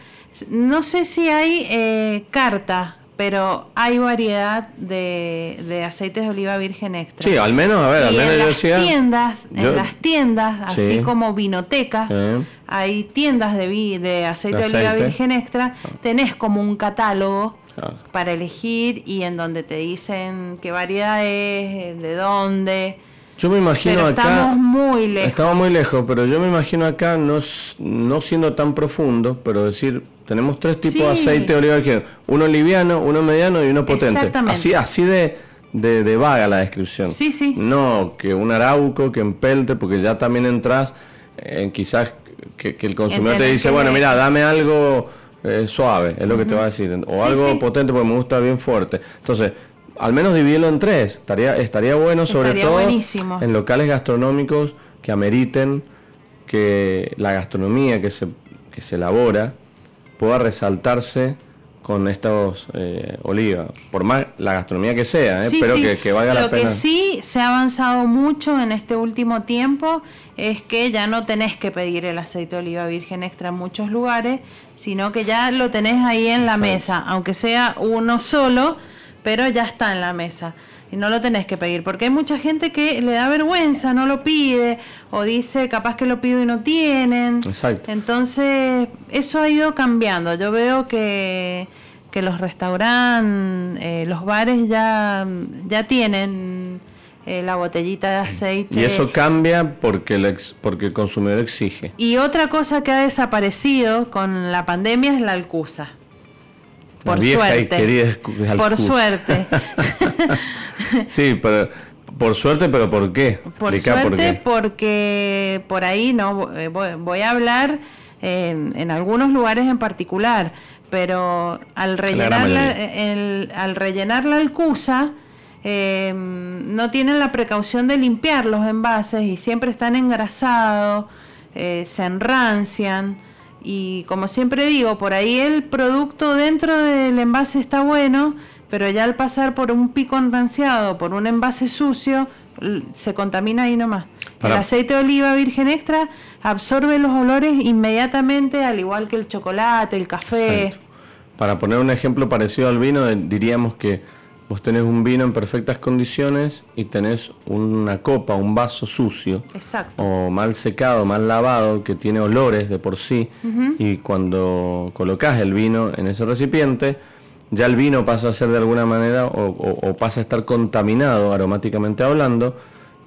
no sé si hay eh, carta, pero hay variedad de, de aceites de oliva virgen extra. Sí, al menos, a ver, al menos en yo las decía... tiendas, yo- en las tiendas, Sí. así como vinotecas, Eh. hay tiendas de, vi- de aceite De oliva virgen extra, tenés como un catálogo Claro. para elegir y en donde te dicen qué variedad es, de dónde. Yo me imagino Pero acá... estamos muy lejos. Estamos muy lejos, pero yo me imagino acá, no, no siendo tan profundo, pero decir, tenemos tres tipos de aceite de oliva virgen, uno liviano, uno mediano y uno potente. Exactamente. Así, así de, de, de vaga la descripción. Sí, sí. No que un arauco, que empelte, porque ya también entras en quizás que, que el consumidor te dice, bueno, mira, dame algo eh, suave, es lo que te va a decir. O algo potente porque me gusta bien fuerte. Entonces, al menos dividirlo en tres. Estaría, estaría bueno, sobre todo en locales gastronómicos que ameriten que la gastronomía que se, que se elabora pueda resaltarse con estos eh, olivas, por más la gastronomía que sea, ¿eh? pero Que, valga la pena. Lo que sí se ha avanzado mucho en este último tiempo es que ya no tenés que pedir el aceite de oliva virgen extra en muchos lugares, sino que ya lo tenés ahí en la mesa, aunque sea uno solo, pero ya está en la mesa y no lo tenés que pedir, porque hay mucha gente que le da vergüenza, no lo pide, o dice capaz que lo pido y no tienen. Exacto. Entonces, eso ha ido cambiando. Yo veo que, que los restaurantes, eh, los bares ya, ya tienen eh, la botellita de aceite. Y eso cambia porque el, porque el consumidor exige. Y otra cosa que ha desaparecido con la pandemia es la alcusa. Por suerte. Por suerte. [laughs] sí, pero por suerte, pero ¿por qué? Por suerte, porque por ahí no eh, voy, a hablar en, algunos lugares en particular, pero al rellenar la, al rellenar la alcusa em, no tienen la precaución de limpiar los envases y siempre están engrasados, eh, se enrancian. Y como siempre digo, por ahí el producto dentro del envase está bueno, pero ya al pasar por un pico enranciado, por un envase sucio, se contamina ahí nomás. El aceite de oliva virgen extra absorbe los olores inmediatamente, al igual que el chocolate, el café. Para poner un ejemplo parecido al vino, diríamos que vos tenés un vino en perfectas condiciones y tenés una copa, un vaso sucio, o mal secado, mal lavado, que tiene olores de por sí, y cuando colocas el vino en ese recipiente, ya el vino pasa a ser de alguna manera o, pasa a estar contaminado aromáticamente hablando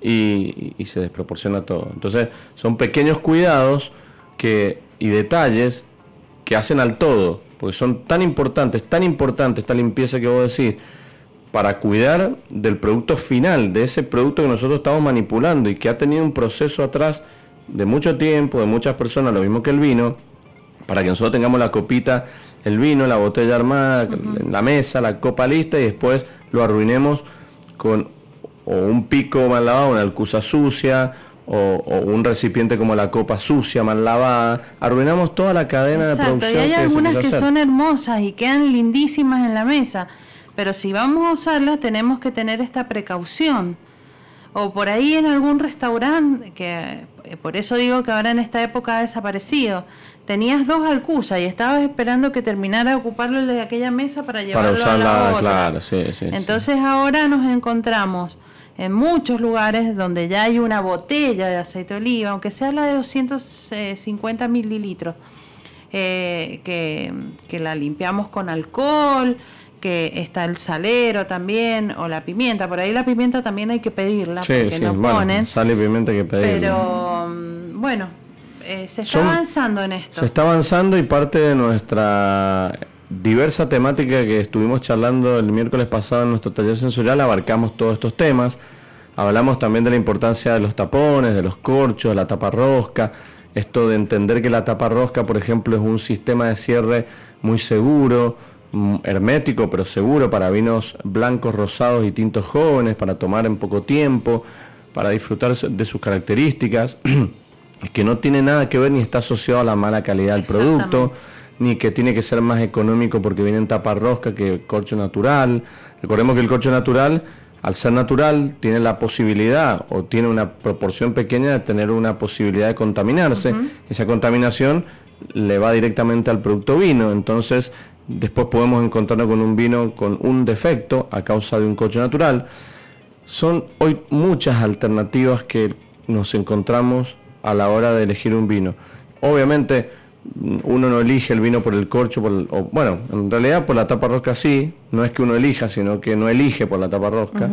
y, se desproporciona todo. Entonces son pequeños cuidados que, y detalles que hacen al todo, porque son tan importantes, tan importantes esta limpieza que vos decís, para cuidar del producto final, de ese producto que nosotros estamos manipulando y que ha tenido un proceso atrás de mucho tiempo, de muchas personas, lo mismo que el vino, para que nosotros tengamos la copita el vino, la botella armada, la mesa, la copa lista y después lo arruinemos con un pico mal lavado, una alcusa sucia o, un recipiente como la copa sucia, mal lavada. Arruinamos toda la cadena de producción. Y hay algunas que son hermosas y quedan lindísimas en la mesa, pero si vamos a usarlas tenemos que tener esta precaución. O por ahí en algún restaurante, que eh, por eso digo que ahora en esta época ha desaparecido, tenías dos alcusas y estabas esperando que terminara de ocuparlo de aquella mesa para llevarlo para usarla, a la otra. claro, sí, sí. Entonces ahora nos encontramos en muchos lugares donde ya hay una botella de aceite de oliva, aunque sea la de 250 mililitros, eh, que, que la limpiamos con alcohol, que está el salero también, o la pimienta. Por ahí la pimienta también hay que pedirla, sí, porque sí, no ponen. Sale pimienta hay que pedirla. Pero mm, bueno, eh, se está avanzando en esto. Se está avanzando y parte de nuestra diversa temática que estuvimos charlando el miércoles pasado en nuestro taller sensorial, abarcamos todos estos temas. Hablamos también de la importancia de los tapones, de los corchos, de la tapa rosca. Esto de entender que la tapa rosca, por ejemplo, es un sistema de cierre muy seguro, hermético, pero seguro para vinos blancos, rosados y tintos jóvenes, para tomar en poco tiempo, para disfrutar de sus características. [clears throat] que no tiene nada que ver ni está asociado a la mala calidad del producto, ni que tiene que ser más económico porque viene en tapa rosca que el corcho natural. Recordemos que el corcho natural, al ser natural, tiene la posibilidad o tiene una proporción pequeña de tener una posibilidad de contaminarse. Esa contaminación le va directamente al producto vino, entonces después podemos encontrarnos con un vino con un defecto a causa de un corcho natural. Son hoy muchas alternativas que nos encontramos a la hora de elegir un vino. Obviamente uno no elige el vino por el corcho, por o, bueno, en realidad por la tapa rosca sí, no es que uno elija, sino que no elige por la tapa rosca,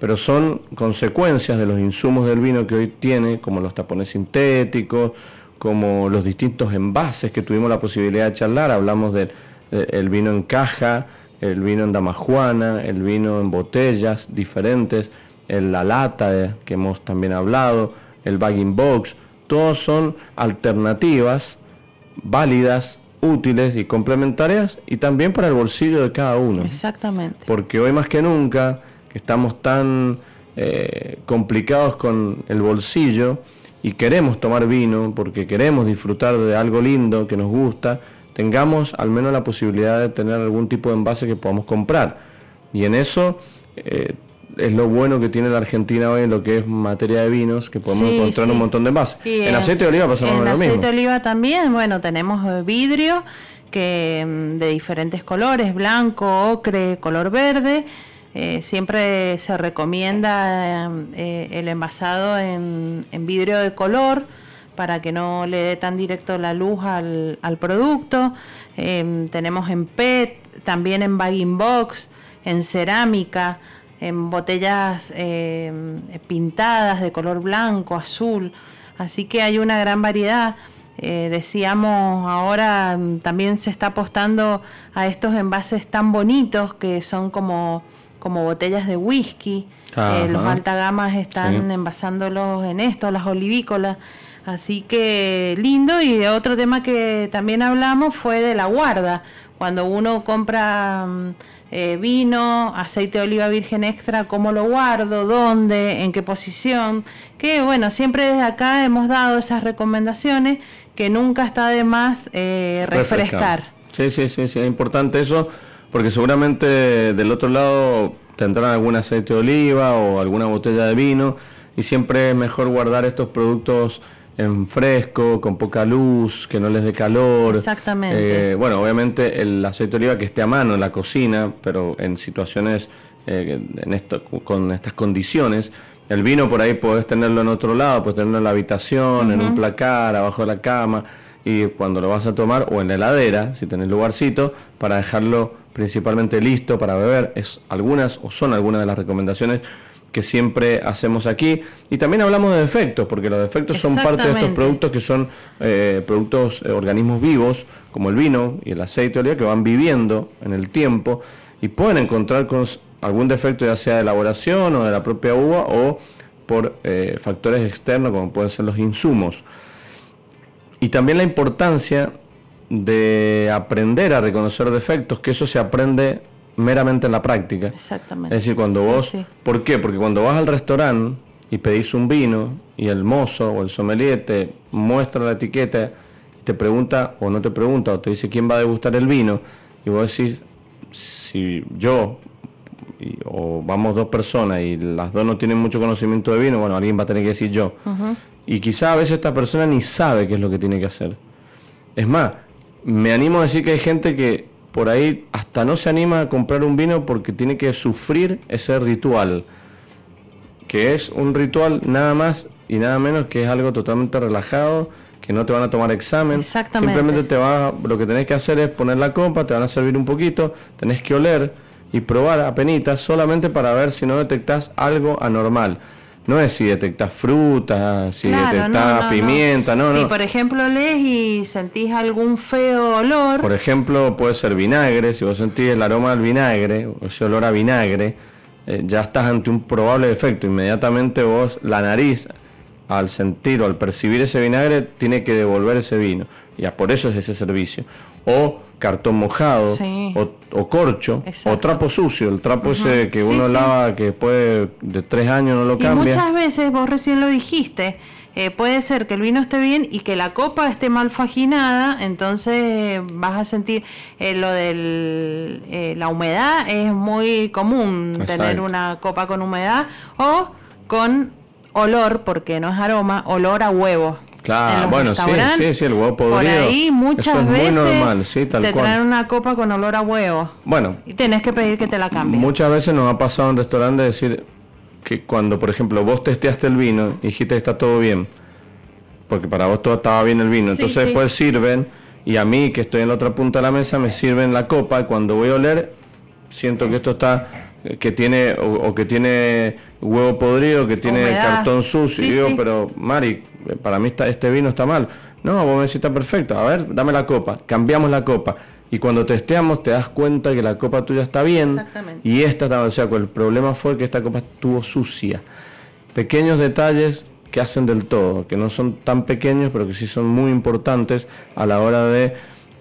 pero son consecuencias de los insumos del vino que hoy tiene, como los tapones sintéticos, como los distintos envases que tuvimos la posibilidad de charlar, hablamos del el vino en caja, el vino en damajuana, el vino en botellas diferentes, en la lata que hemos también hablado, el bagging box, todos son alternativas válidas útiles y complementarias y también para el bolsillo de cada uno. Exactamente. Porque hoy más que nunca, que estamos tan eh, complicados con el bolsillo y queremos tomar vino porque queremos disfrutar de algo lindo que nos gusta, tengamos al menos la posibilidad de tener algún tipo de envase que podamos comprar. Y en eso eh, es lo bueno que tiene la Argentina hoy en lo que es materia de vinos, que podemos encontrar un montón de envases. en aceite de oliva pasa lo mismo. En aceite de oliva también, bueno, tenemos eh, vidrio que mm, de diferentes colores, blanco, ocre, color verde. Eh, siempre se recomienda el envasado en, en vidrio de color para que no le dé tan directo la luz al, producto. Em, tenemos en PET, también en bagging box, en cerámica, en botellas em, pintadas de color blanco, azul. Así que hay una gran variedad. Eh, decíamos ahora em, también se está apostando a estos envases tan bonitos que son como, como botellas de whisky. Eh, los alta gamas están envasándolos en esto, las olivícolas. Así que lindo y otro tema que también hablamos fue de la guarda. Cuando uno compra mm, eh, vino, aceite de oliva virgen extra, cómo lo guardo, dónde, en qué posición. Que bueno, siempre desde acá hemos dado esas recomendaciones que nunca está de más eh, refrescar. Sí, sí, sí, sí, es importante eso porque seguramente del otro lado tendrán algún aceite de oliva o alguna botella de vino y siempre es mejor guardar estos productos en fresco, con poca luz, que no les dé calor. Exactamente. Eh, bueno, obviamente el aceite de oliva que esté a mano en la cocina, pero en situaciones eh, en esto, con estas condiciones. El vino por ahí puedes tenerlo en otro lado, puedes tenerlo en la habitación, en un placar, abajo de la cama, y cuando lo vas a tomar, o en la heladera, si tenés lugarcito, para dejarlo principalmente listo para beber. Es algunas o son algunas de las recomendaciones que siempre hacemos aquí. Y también hablamos de defectos, porque los defectos son parte de estos productos que son eh, productos, eh, organismos vivos, como el vino y el aceite de oliva, que van viviendo en el tiempo y pueden encontrar con algún defecto, ya sea de elaboración o de la propia uva o por eh, factores externos, como pueden ser los insumos. Y también la importancia de aprender a reconocer defectos, que eso se aprende meramente en la práctica. Exactamente. Es decir, cuando vos... ¿Por qué? Porque cuando vas al restaurante y pedís un vino y el mozo o el sommelier te muestra la etiqueta y te pregunta o no te pregunta o te dice quién va a degustar el vino y vos decís, si yo o vamos dos personas y las dos no tienen mucho conocimiento de vino, bueno, alguien va a tener que decir yo. Y quizá a veces esta persona ni sabe qué es lo que tiene que hacer. Es más, me animo a decir que hay gente que por ahí hasta no se anima a comprar un vino porque tiene que sufrir ese ritual, que es un ritual nada más y nada menos que es algo totalmente relajado, que no te van a tomar examen, simplemente te va, lo que tenés que hacer es poner la copa, te van a servir un poquito, tenés que oler y probar a penitas solamente para ver si no detectas algo anormal. No es si detectas fruta, si detectas pimienta, no, no. Si por ejemplo lees y sentís algún feo olor. Por ejemplo, puede ser vinagre, si vos sentís el aroma del vinagre, o ese olor a vinagre, eh, ya estás ante un probable defecto. Inmediatamente vos, la nariz, al sentir o al percibir ese vinagre, tiene que devolver ese vino. Ya por eso es ese servicio. O cartón mojado o, corcho o trapo sucio, el trapo ese que uno lava que después de tres años no lo cambia. muchas veces, vos recién lo dijiste, eh, puede ser que el vino esté bien y que la copa esté mal faginada, entonces vas a sentir eh, lo de eh, la humedad, es muy común tener una copa con humedad o con olor, porque no es aroma, olor a huevo. Claro, bueno, sí, sí, sí, el huevo podrido. Por ahí muchas veces normal, sí, tal te traen una copa con olor a huevo. Bueno. Y tenés que pedir que te la cambien. Muchas veces nos ha pasado en un restaurante decir que cuando, por ejemplo, vos testeaste el vino y dijiste que está todo bien, porque para vos todo estaba bien el vino, entonces después sirven y a mí que estoy en la otra punta de la mesa me sirven la copa y cuando voy a oler siento que esto está que tiene o, que tiene huevo podrido, que tiene cartón sucio. y digo, pero Mari, para mí está, este vino está mal. No, vos me decís está perfecto. A ver, dame la copa. Cambiamos la copa. Y cuando testeamos te das cuenta que la copa tuya está bien. Y esta está, o sea, el problema fue que esta copa estuvo sucia. Pequeños detalles que hacen del todo, que no son tan pequeños, pero que sí son muy importantes a la hora de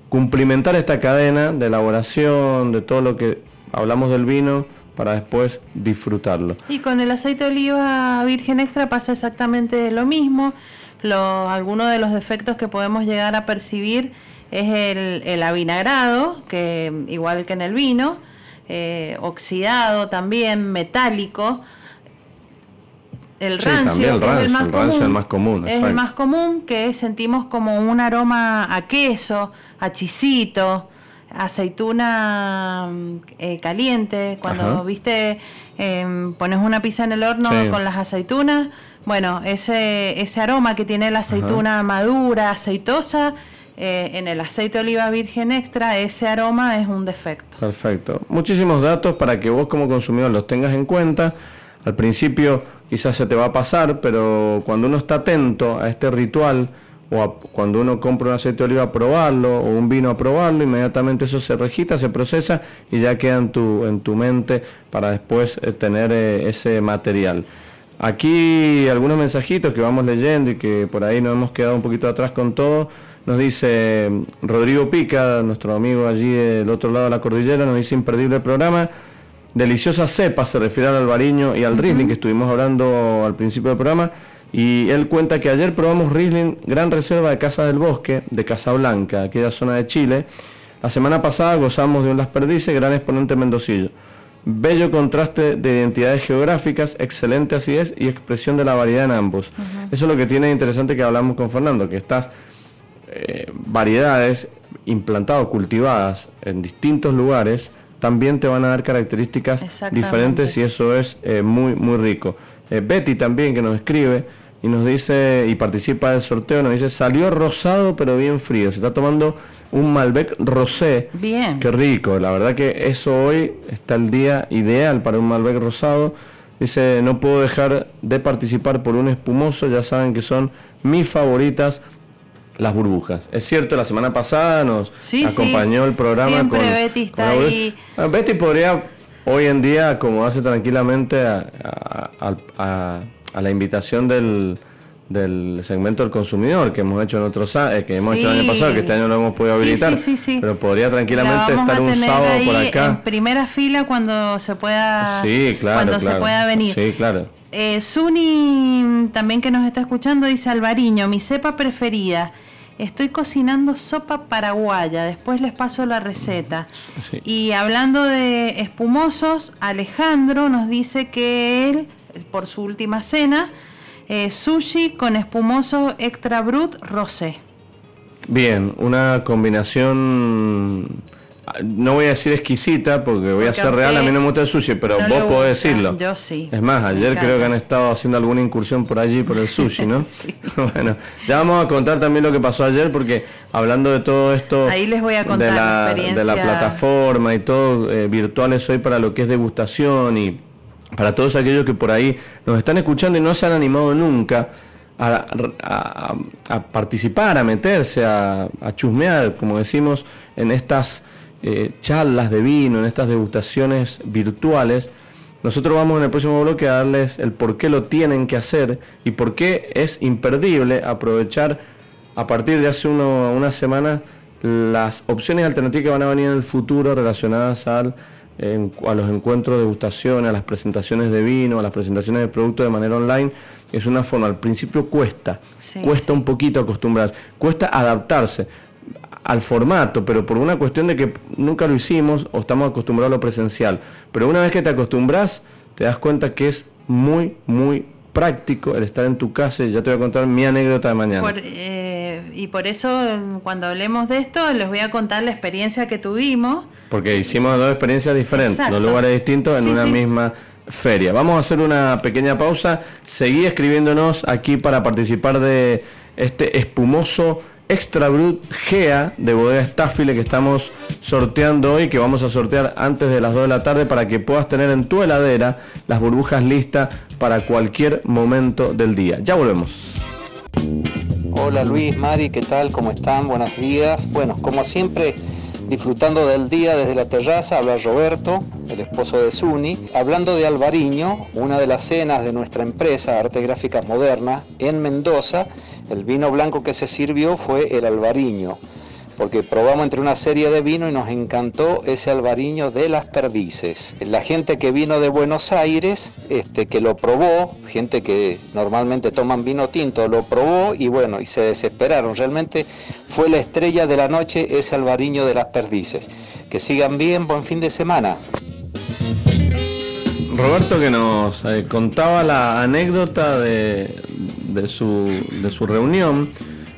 cumplimentar esta cadena de elaboración, de todo lo que hablamos del vino, para después disfrutarlo. Y con el aceite de oliva virgen extra pasa exactamente lo mismo. algunos de los defectos que podemos llegar a percibir es el, el avinagrado, que igual que en el vino, eh, oxidado también, metálico. El rancio, el, es el más común, más común, es el más común que sentimos como un aroma a queso, a chisito, aceituna mm, eh, caliente, cuando viste em, pones una pizza en el horno con las aceitunas, bueno, ese, ese aroma que tiene la aceituna madura, aceitosa, eh, en el aceite de oliva virgen extra, ese aroma es un defecto. Perfecto. Muchísimos datos para que vos como consumidor los tengas en cuenta. Al principio quizás se te va a pasar, pero cuando uno está atento a este ritual, o cuando uno compra un aceite de oliva a probarlo o un vino a probarlo, inmediatamente eso se registra, se procesa y ya queda en tu, en tu mente para después eh, tener eh, ese material. Aquí algunos mensajitos que vamos leyendo y que por ahí nos hemos quedado un poquito atrás con todo. Nos dice Rodrigo Pica, nuestro amigo allí del otro lado de la cordillera, nos dice imperdible programa. Deliciosa cepa, se refiere al albariño y al Riesling que estuvimos hablando al principio del programa. Y él cuenta que ayer probamos Riesling Gran Reserva de Casa del Bosque, de Casablanca, aquella zona de Chile. La semana pasada gozamos de un Las Perdices, gran exponente mendocillo. Bello contraste de identidades geográficas, excelente acidez y expresión de la variedad en ambos. Eso es lo que tiene interesante que hablamos con Fernando, que estas eh, variedades implantadas, cultivadas en distintos lugares, también te van a dar características diferentes y eso es eh, muy, muy rico. Eh, Betty también que nos escribe y nos dice, y participa del sorteo, nos dice, salió rosado pero bien frío, se está tomando un Malbec rosé. Bien. Qué rico, la verdad que eso hoy está el día ideal para un Malbec rosado. Dice, no puedo dejar de participar por un espumoso, ya saben que son mis favoritas las burbujas. Es cierto, la semana pasada nos acompañó el programa con, Betty está ahí. Ah, Betty podría hoy en día como hace tranquilamente a, la invitación del, del, segmento del consumidor que hemos hecho en otros eh, que hemos hecho el año pasado, que este año no hemos podido habilitar, pero podría tranquilamente estar un sábado por acá. En primera fila cuando se pueda, cuando se pueda venir. Sí, claro. Eh, Suni, también que nos está escuchando, dice Alvariño, mi cepa preferida Estoy cocinando sopa paraguaya, después les paso la receta. Y hablando de espumosos, Alejandro nos dice que él, por su última cena, eh, sushi con espumoso extra brut rosé. Bien, una combinación no voy a decir exquisita porque voy a ser real, a mí no me gusta el sushi, pero vos podés decirlo. Yo sí. Es más, ayer creo que han estado haciendo alguna incursión por allí por el sushi, ¿no? [laughs] [laughs] bueno, ya vamos a contar también lo que pasó ayer porque hablando de todo esto Ahí les voy a contar de la, de la plataforma y todo eh, virtuales hoy para lo que es degustación y para todos aquellos que por ahí nos están escuchando y no se han animado nunca. A, participar, a meterse, a, chusmear, como decimos, en estas eh, charlas de vino, en estas degustaciones virtuales, nosotros vamos en el próximo bloque a darles el por qué lo tienen que hacer y por qué es imperdible aprovechar a partir de hace una semana las opciones alternativas que van a venir en el futuro relacionadas al, a los encuentros de degustación, a las presentaciones de vino, a las presentaciones de productos de manera online. Es una forma, al principio cuesta, cuesta un poquito acostumbrarse, cuesta adaptarse al formato, pero por una cuestión de que nunca lo hicimos o estamos acostumbrados a lo presencial. Pero una vez que te acostumbras, te das cuenta que es muy, muy práctico el estar en tu casa y ya te voy a contar mi anécdota de mañana. Eh, y por eso cuando hablemos de esto les voy a contar la experiencia que tuvimos. Porque hicimos dos experiencias diferentes, dos lugares distintos en una misma feria. Vamos a hacer una pequeña pausa. Seguí escribiéndonos aquí para participar de este espumoso Extra Brut GEA de Bodega Staffile que estamos sorteando hoy, que vamos a sortear antes de las 2 de la tarde para que puedas tener en tu heladera las burbujas listas para cualquier momento del día. Ya volvemos. Hola Luis, Mari, ¿qué tal? ¿Cómo están? Buenos días. Bueno, como siempre Disfrutando del día desde la terraza habla Roberto, el esposo de Suni. Hablando de Alvariño, una de las cenas de nuestra empresa Arte Gráfica Moderna en Mendoza, el vino blanco que se sirvió fue el Alvariño. porque probamos entre una serie de vinos y nos encantó ese albariño de las perdices. La gente que vino de Buenos Aires, este, que lo probó, gente que normalmente toman vino tinto, lo probó y bueno, y se desesperaron. Realmente fue la estrella de la noche ese albariño de las perdices. Que sigan bien, buen fin de semana. Roberto que nos eh, contaba la anécdota de, su, de su reunión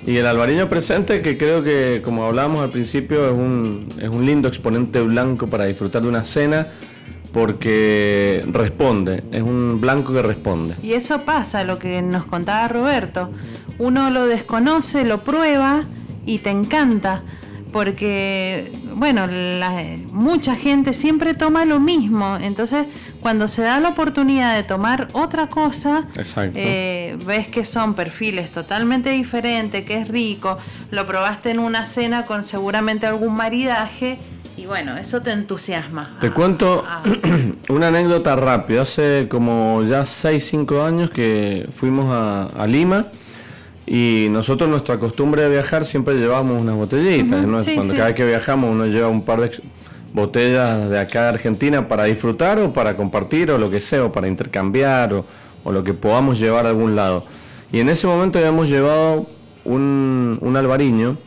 y el albariño presente que creo que como hablábamos al principio es un, es un lindo exponente blanco para disfrutar de una cena porque responde, es un blanco que responde. Y eso pasa, lo que nos contaba Roberto. Uno lo desconoce, lo prueba y te encanta porque, bueno, mucha gente siempre toma lo mismo, entonces cuando se da la oportunidad de tomar otra cosa, eh, ves que son perfiles totalmente diferentes, que es rico, lo probaste en una cena con seguramente algún maridaje y bueno, eso te entusiasma. Te cuento [clears throat] una anécdota rápida, hace como ya 6, 5 años que fuimos a Lima y nosotros nuestra costumbre de viajar siempre llevamos unas botellitas. Cuando cada vez que viajamos uno lleva un par de botellas de acá de Argentina para disfrutar o para compartir o lo que sea, o para intercambiar o, lo que podamos llevar a algún lado. Y en ese momento habíamos llevado un, un albariño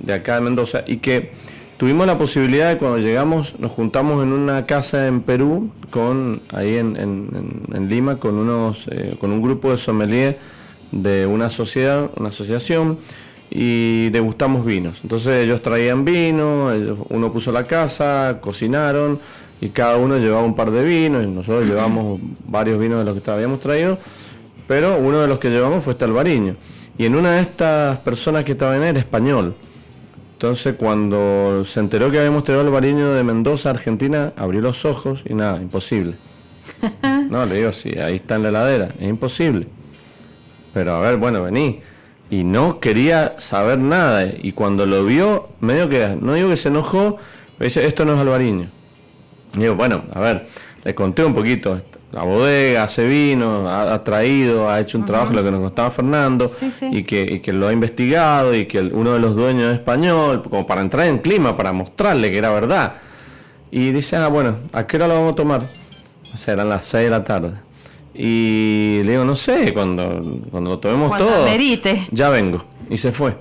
de acá de Mendoza y que tuvimos la posibilidad de cuando llegamos, nos juntamos en una casa en Perú, con ahí en, en, Lima, con, unos, eh, con un grupo de sommeliers de una sociedad, una asociación, y degustamos vinos. Entonces ellos traían vino, uno puso la casa, cocinaron y cada uno llevaba un par de vinos y nosotros llevamos varios vinos de los que habíamos traído, pero uno de los que llevamos fue este albariño. Y en una de estas personas que estaba en él era español. Entonces cuando se enteró que habíamos traído albariño de Mendoza, Argentina, abrió los ojos y nada, imposible. [laughs] No, le digo, sí, ahí está en la heladera, es imposible pero a ver, bueno, vení. Y no quería saber nada. Y cuando lo vio, medio que, no digo que se enojó, dice, esto no es Alvariño. Y digo, bueno, a ver, le conté un poquito. La bodega hace vino, ha, traído, ha hecho un trabajo, lo que nos costaba Fernando, Y, que, que, lo ha investigado y que uno de los dueños es español, como para entrar en clima, para mostrarle que era verdad. Y dice, ah, bueno, ¿a qué hora lo vamos a tomar? O sea, eran las 6 de la tarde. Y le digo, no sé, cuando, cuando lo tomemos todo, ya vengo. Y se fue.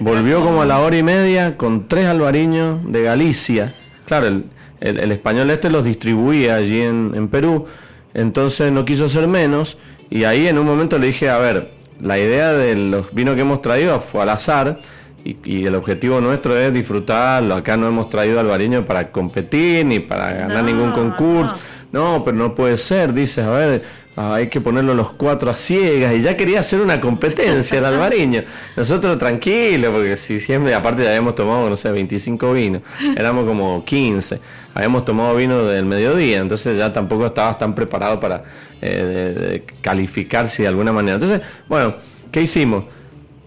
Volvió como a la hora y media con tres albariños de Galicia. Claro, el, el, español este los distribuía allí en, en, Perú, entonces no quiso ser menos. Y ahí en un momento le dije, a ver, la idea de los vinos que hemos traído fue al azar. Y, el objetivo nuestro es disfrutarlo. Acá no hemos traído albariño para competir ni para ganar ningún concurso. No, pero no puede ser, dices, a ver, hay que ponerlo los cuatro a ciegas. Y ya quería hacer una competencia el albariño. Nosotros tranquilos, porque si siempre, aparte ya habíamos tomado, no sé, 25 vinos, éramos como 15. Habíamos tomado vino del mediodía, entonces ya tampoco estabas tan preparado para eh, calificarse de alguna manera. Entonces, bueno, ¿qué hicimos?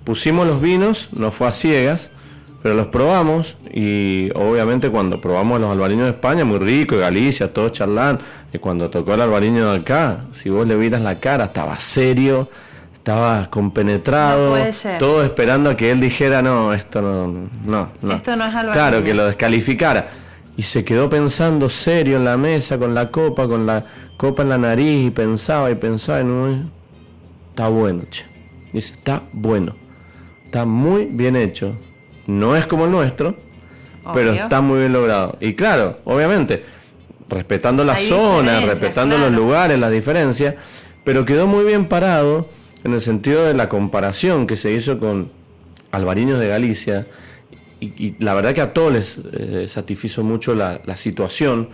Pusimos los vinos, no fue a ciegas pero los probamos y obviamente cuando probamos los albariños de España, muy rico, Galicia, todos charlando, y cuando tocó el albariño de acá, si vos le vieras la cara, estaba serio, estaba compenetrado, todo esperando a que él dijera, no, esto no, no, no. Esto no es albariño. Claro, que lo descalificara. Y se quedó pensando serio en la mesa, con la copa, con la copa en la nariz, y pensaba y pensaba, y no, está bueno, che. Dice, está bueno, está muy bien hecho no es como el nuestro, pero está muy bien logrado. Y claro, obviamente, respetando la zona, respetando los lugares, las diferencias, pero quedó muy bien parado en el sentido de la comparación que se hizo con Alvariños de Galicia. Y, la verdad que a todos les eh, satisfizo mucho la, situación,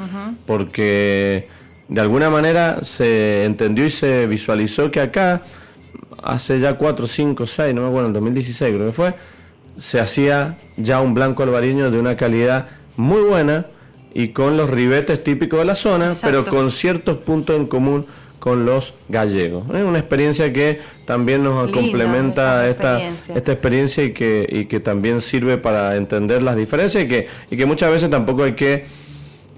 porque de alguna manera se entendió y se visualizó que acá, hace ya 4, 5, 6, no me acuerdo, en 2016 creo que fue, se hacía ya un blanco albariño de una calidad muy buena y con los ribetes típicos de la zona, pero con ciertos puntos en común con los gallegos. Es una experiencia que también nos complementa esta, experiencia. esta experiencia y que, y que también sirve para entender las diferencias y que, y que muchas veces tampoco hay que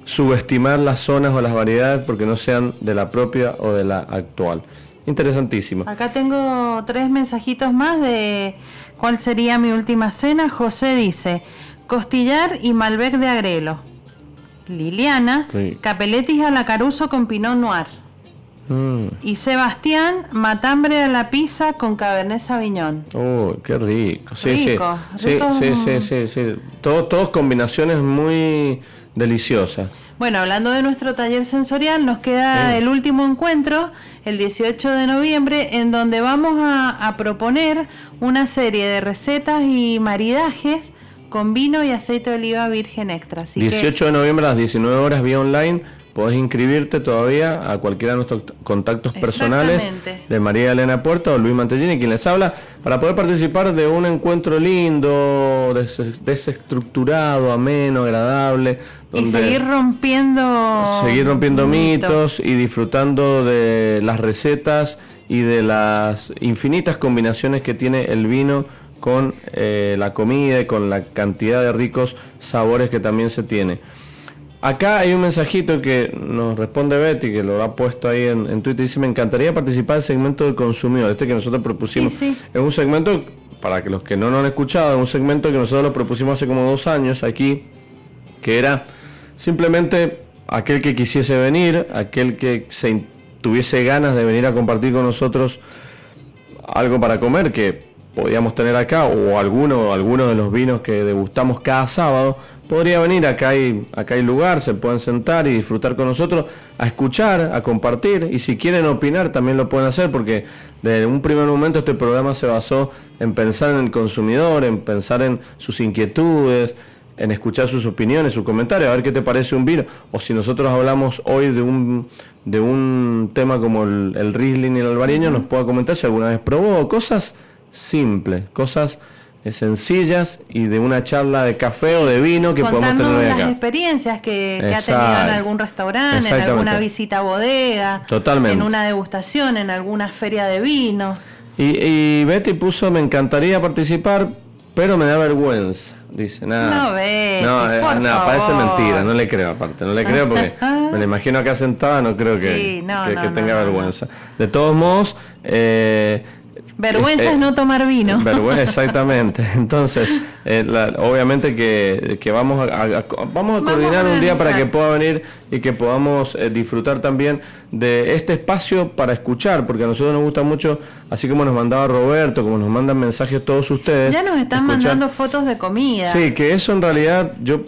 subestimar las zonas o las variedades porque no sean de la propia o de la actual. Interesantísimo. Acá tengo tres mensajitos más de cuál sería mi última cena. José dice, costillar y Malbec de agrelo. Liliana, Sí. capeletis a la caruso con pinot noir. Mm. Y Sebastián, matambre a la pizza con cabernet sauvignon. Oh, qué rico. Sí, Rico, sí. rico. Sí, sí, sí, sí. Todo, todos combinaciones muy deliciosas. Bueno, hablando de nuestro taller sensorial, nos queda Sí. el último encuentro, el 18 de noviembre, en donde vamos a, a proponer una serie de recetas y maridajes con vino y aceite de oliva virgen extra. Así que 18 de noviembre a las 19 horas vía online. Podés inscribirte todavía a cualquiera de nuestros contactos personales de María Elena Puerta o Luis Mantellini, quien les habla, para poder participar de un encuentro lindo, des- desestructurado, ameno, agradable. y seguir rompiendo seguir rompiendo mitos y disfrutando de las recetas y de las infinitas combinaciones que tiene el vino con eh, la comida y con la cantidad de ricos sabores que también se tiene. Acá hay un mensajito que nos responde Betty, que lo ha puesto ahí en, en Twitter, dice, me encantaría participar del segmento del consumidor, este que nosotros propusimos. Sí, sí. Es un segmento, para que los que no lo han escuchado, es un segmento que nosotros lo propusimos hace como dos años aquí, que era simplemente aquel que quisiese venir, aquel que se tuviese ganas de venir a compartir con nosotros algo para comer que podíamos tener acá o alguno alguno de los vinos que degustamos cada sábado podría venir. Acá hay acá hay lugar se pueden sentar y disfrutar con nosotros a escuchar a compartir y si quieren opinar también lo pueden hacer porque de un primer momento este programa se basó en pensar en el consumidor en pensar en sus inquietudes en escuchar sus opiniones, sus comentarios, a ver qué te parece un vino. O si nosotros hablamos hoy de un, de un tema como el, el Riesling y el albariño, nos pueda comentar si alguna vez probó. Cosas simples, cosas eh, sencillas y de una charla de café o de vino que podemos tener hoy las acá. experiencias que, que ha tenido en algún restaurante, en alguna visita a bodega, Totalmente. en una degustación, en alguna feria de vino. Y, y Betty puso, me encantaría participar, pero me da vergüenza. Dice, nada. No, Betty, No, eh, por no, parece mentira, no le creo aparte, no le creo porque [laughs] me la imagino acá sentada, no creo que, no, que- no, que tenga vergüenza. De todos modos, eh, Vergüenza eh, es no tomar vino. [laughs] Vergüenza, exactamente. [laughs] Entonces, eh, la- obviamente que, que vamos a, a- a- vamos a Vamos coordinar a un día para que pueda venir y que podamos eh, disfrutar también de este espacio para escuchar, porque a nosotros nos gusta mucho, así como nos mandaba Roberto, como nos mandan mensajes todos ustedes. Ya nos están escuchar- mandando fotos de comida. Sí, que eso en realidad yo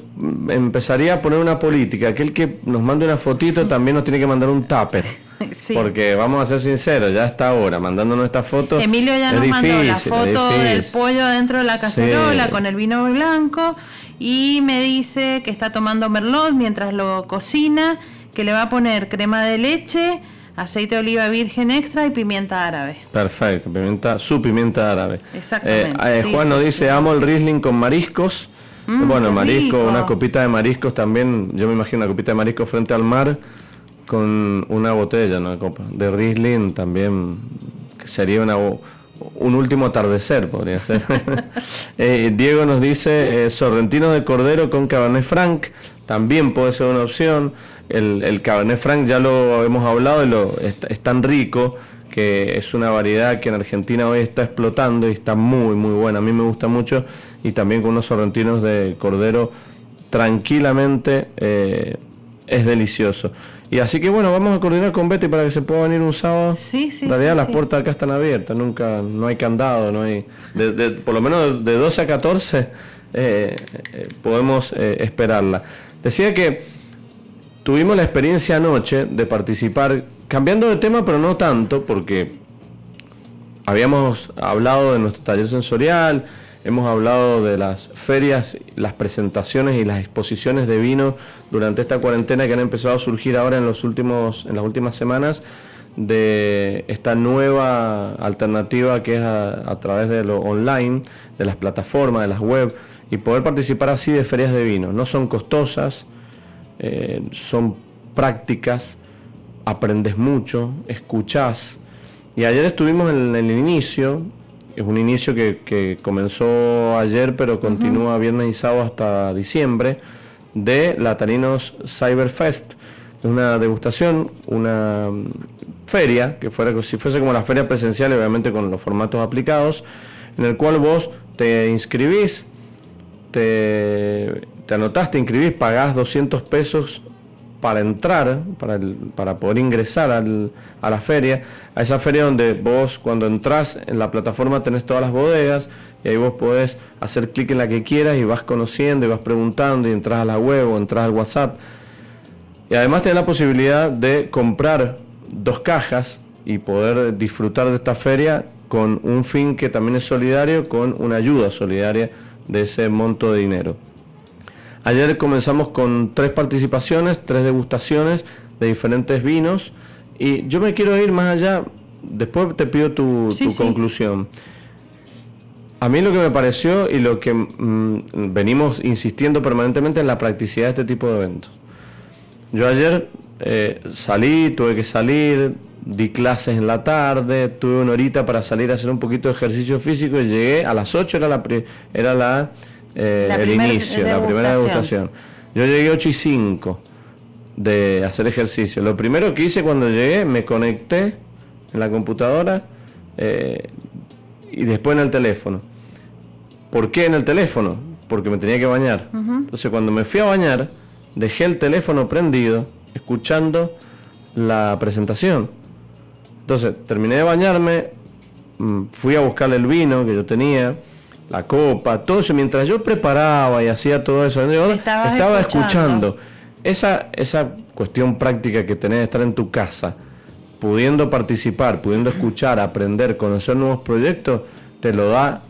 empezaría a poner una política. Aquel que nos mande una fotito también nos tiene que mandar un tupper. [laughs] Sí. Porque vamos a ser sinceros, ya está ahora mandándonos esta foto. Emilio ya es nos mandó la difícil, foto del difícil. pollo dentro de la cacerola Sí. con el vino blanco y me dice que está tomando merlot mientras lo cocina, que le va a poner crema de leche, aceite de oliva virgen extra y pimienta árabe. Perfecto, pimienta, su pimienta árabe. Exactamente, Eh, eh, Juan sí, nos dice, amo el Riesling con mariscos. Mm, bueno, marisco, rico. una copita de mariscos también, yo me imagino una copita de marisco frente al mar con una botella, una copa de Riesling también, sería una, un último atardecer, podría ser. [laughs] Eh, Diego nos dice, eh, sorrentino de cordero con Cabernet Franc, también puede ser una opción. El, Cabernet Franc ya lo hemos hablado, es tan rico que es una variedad que en Argentina hoy está explotando y está muy muy buena, a mí me gusta mucho y también con unos sorrentinos de cordero tranquilamente eh, es delicioso. Y así que bueno, vamos a coordinar con Betty para que se pueda venir un sábado. Sí, sí, En realidad sí, las sí. puertas acá están abiertas, nunca, no hay candado, no hay, de- de- por lo menos de 12 a 14 eh, eh, podemos eh, esperarla. Decía que tuvimos la experiencia anoche de participar, cambiando de tema, pero no tanto, porque habíamos hablado de nuestro taller sensorial, hemos hablado de las ferias, las presentaciones y las exposiciones de vino durante esta cuarentena que han empezado a surgir ahora en los últimos, en las últimas semanas de esta nueva alternativa que es a, través de lo online, de las plataformas, de las web, y poder participar así de ferias de vino. No son costosas, eh, son prácticas, aprendes mucho, escuchás. Y ayer estuvimos en el inicio, es un inicio que, que comenzó ayer, pero continúa viernes y sábado hasta diciembre, de Latarinos Cyberfest, una degustación, una mm, feria, que fuera si fuese como la feria presencial, obviamente con los formatos aplicados, en el cual vos te inscribís, te, te anotás, te inscribís, pagás 200 pesos para entrar, para, para poder ingresar a la feria, a esa feria donde vos cuando entras en la plataforma tenés todas las bodegas y ahí vos podés hacer clic en la que quieras y vas conociendo y vas preguntando y entras a la web o entras al WhatsApp. Y además tenés la posibilidad de comprar dos cajas y poder disfrutar de esta feria con un fin que también es solidario, con una ayuda solidaria de ese monto de dinero. Ayer comenzamos con tres participaciones, tres degustaciones de diferentes vinos y yo me quiero ir más allá, después te pido tu, conclusión. A mí lo que me pareció y lo que mm, venimos insistiendo permanentemente en la practicidad de este tipo de eventos. Yo ayer eh, salí, tuve que salir, di clases en la tarde, tuve una horita para salir a hacer un poquito de ejercicio físico y llegué a las 8 era la, era la eh, el inicio, la primera degustación. Yo llegué 8 y 5 de hacer ejercicio. Lo primero que hice cuando llegué, me conecté en la computadora eh, y después en el teléfono. ¿Por qué en el teléfono? Porque me tenía que bañar. Entonces cuando me fui a bañar, dejé el teléfono prendido, escuchando la presentación. Entonces terminé de bañarme, mm, fui a buscar el vino que yo tenía, la copa, todo eso, mientras yo preparaba y hacía todo eso, estaba escuchando. Esa, esa cuestión práctica que tenés de estar en tu casa, pudiendo participar, pudiendo escuchar, aprender, conocer nuevos proyectos, te lo da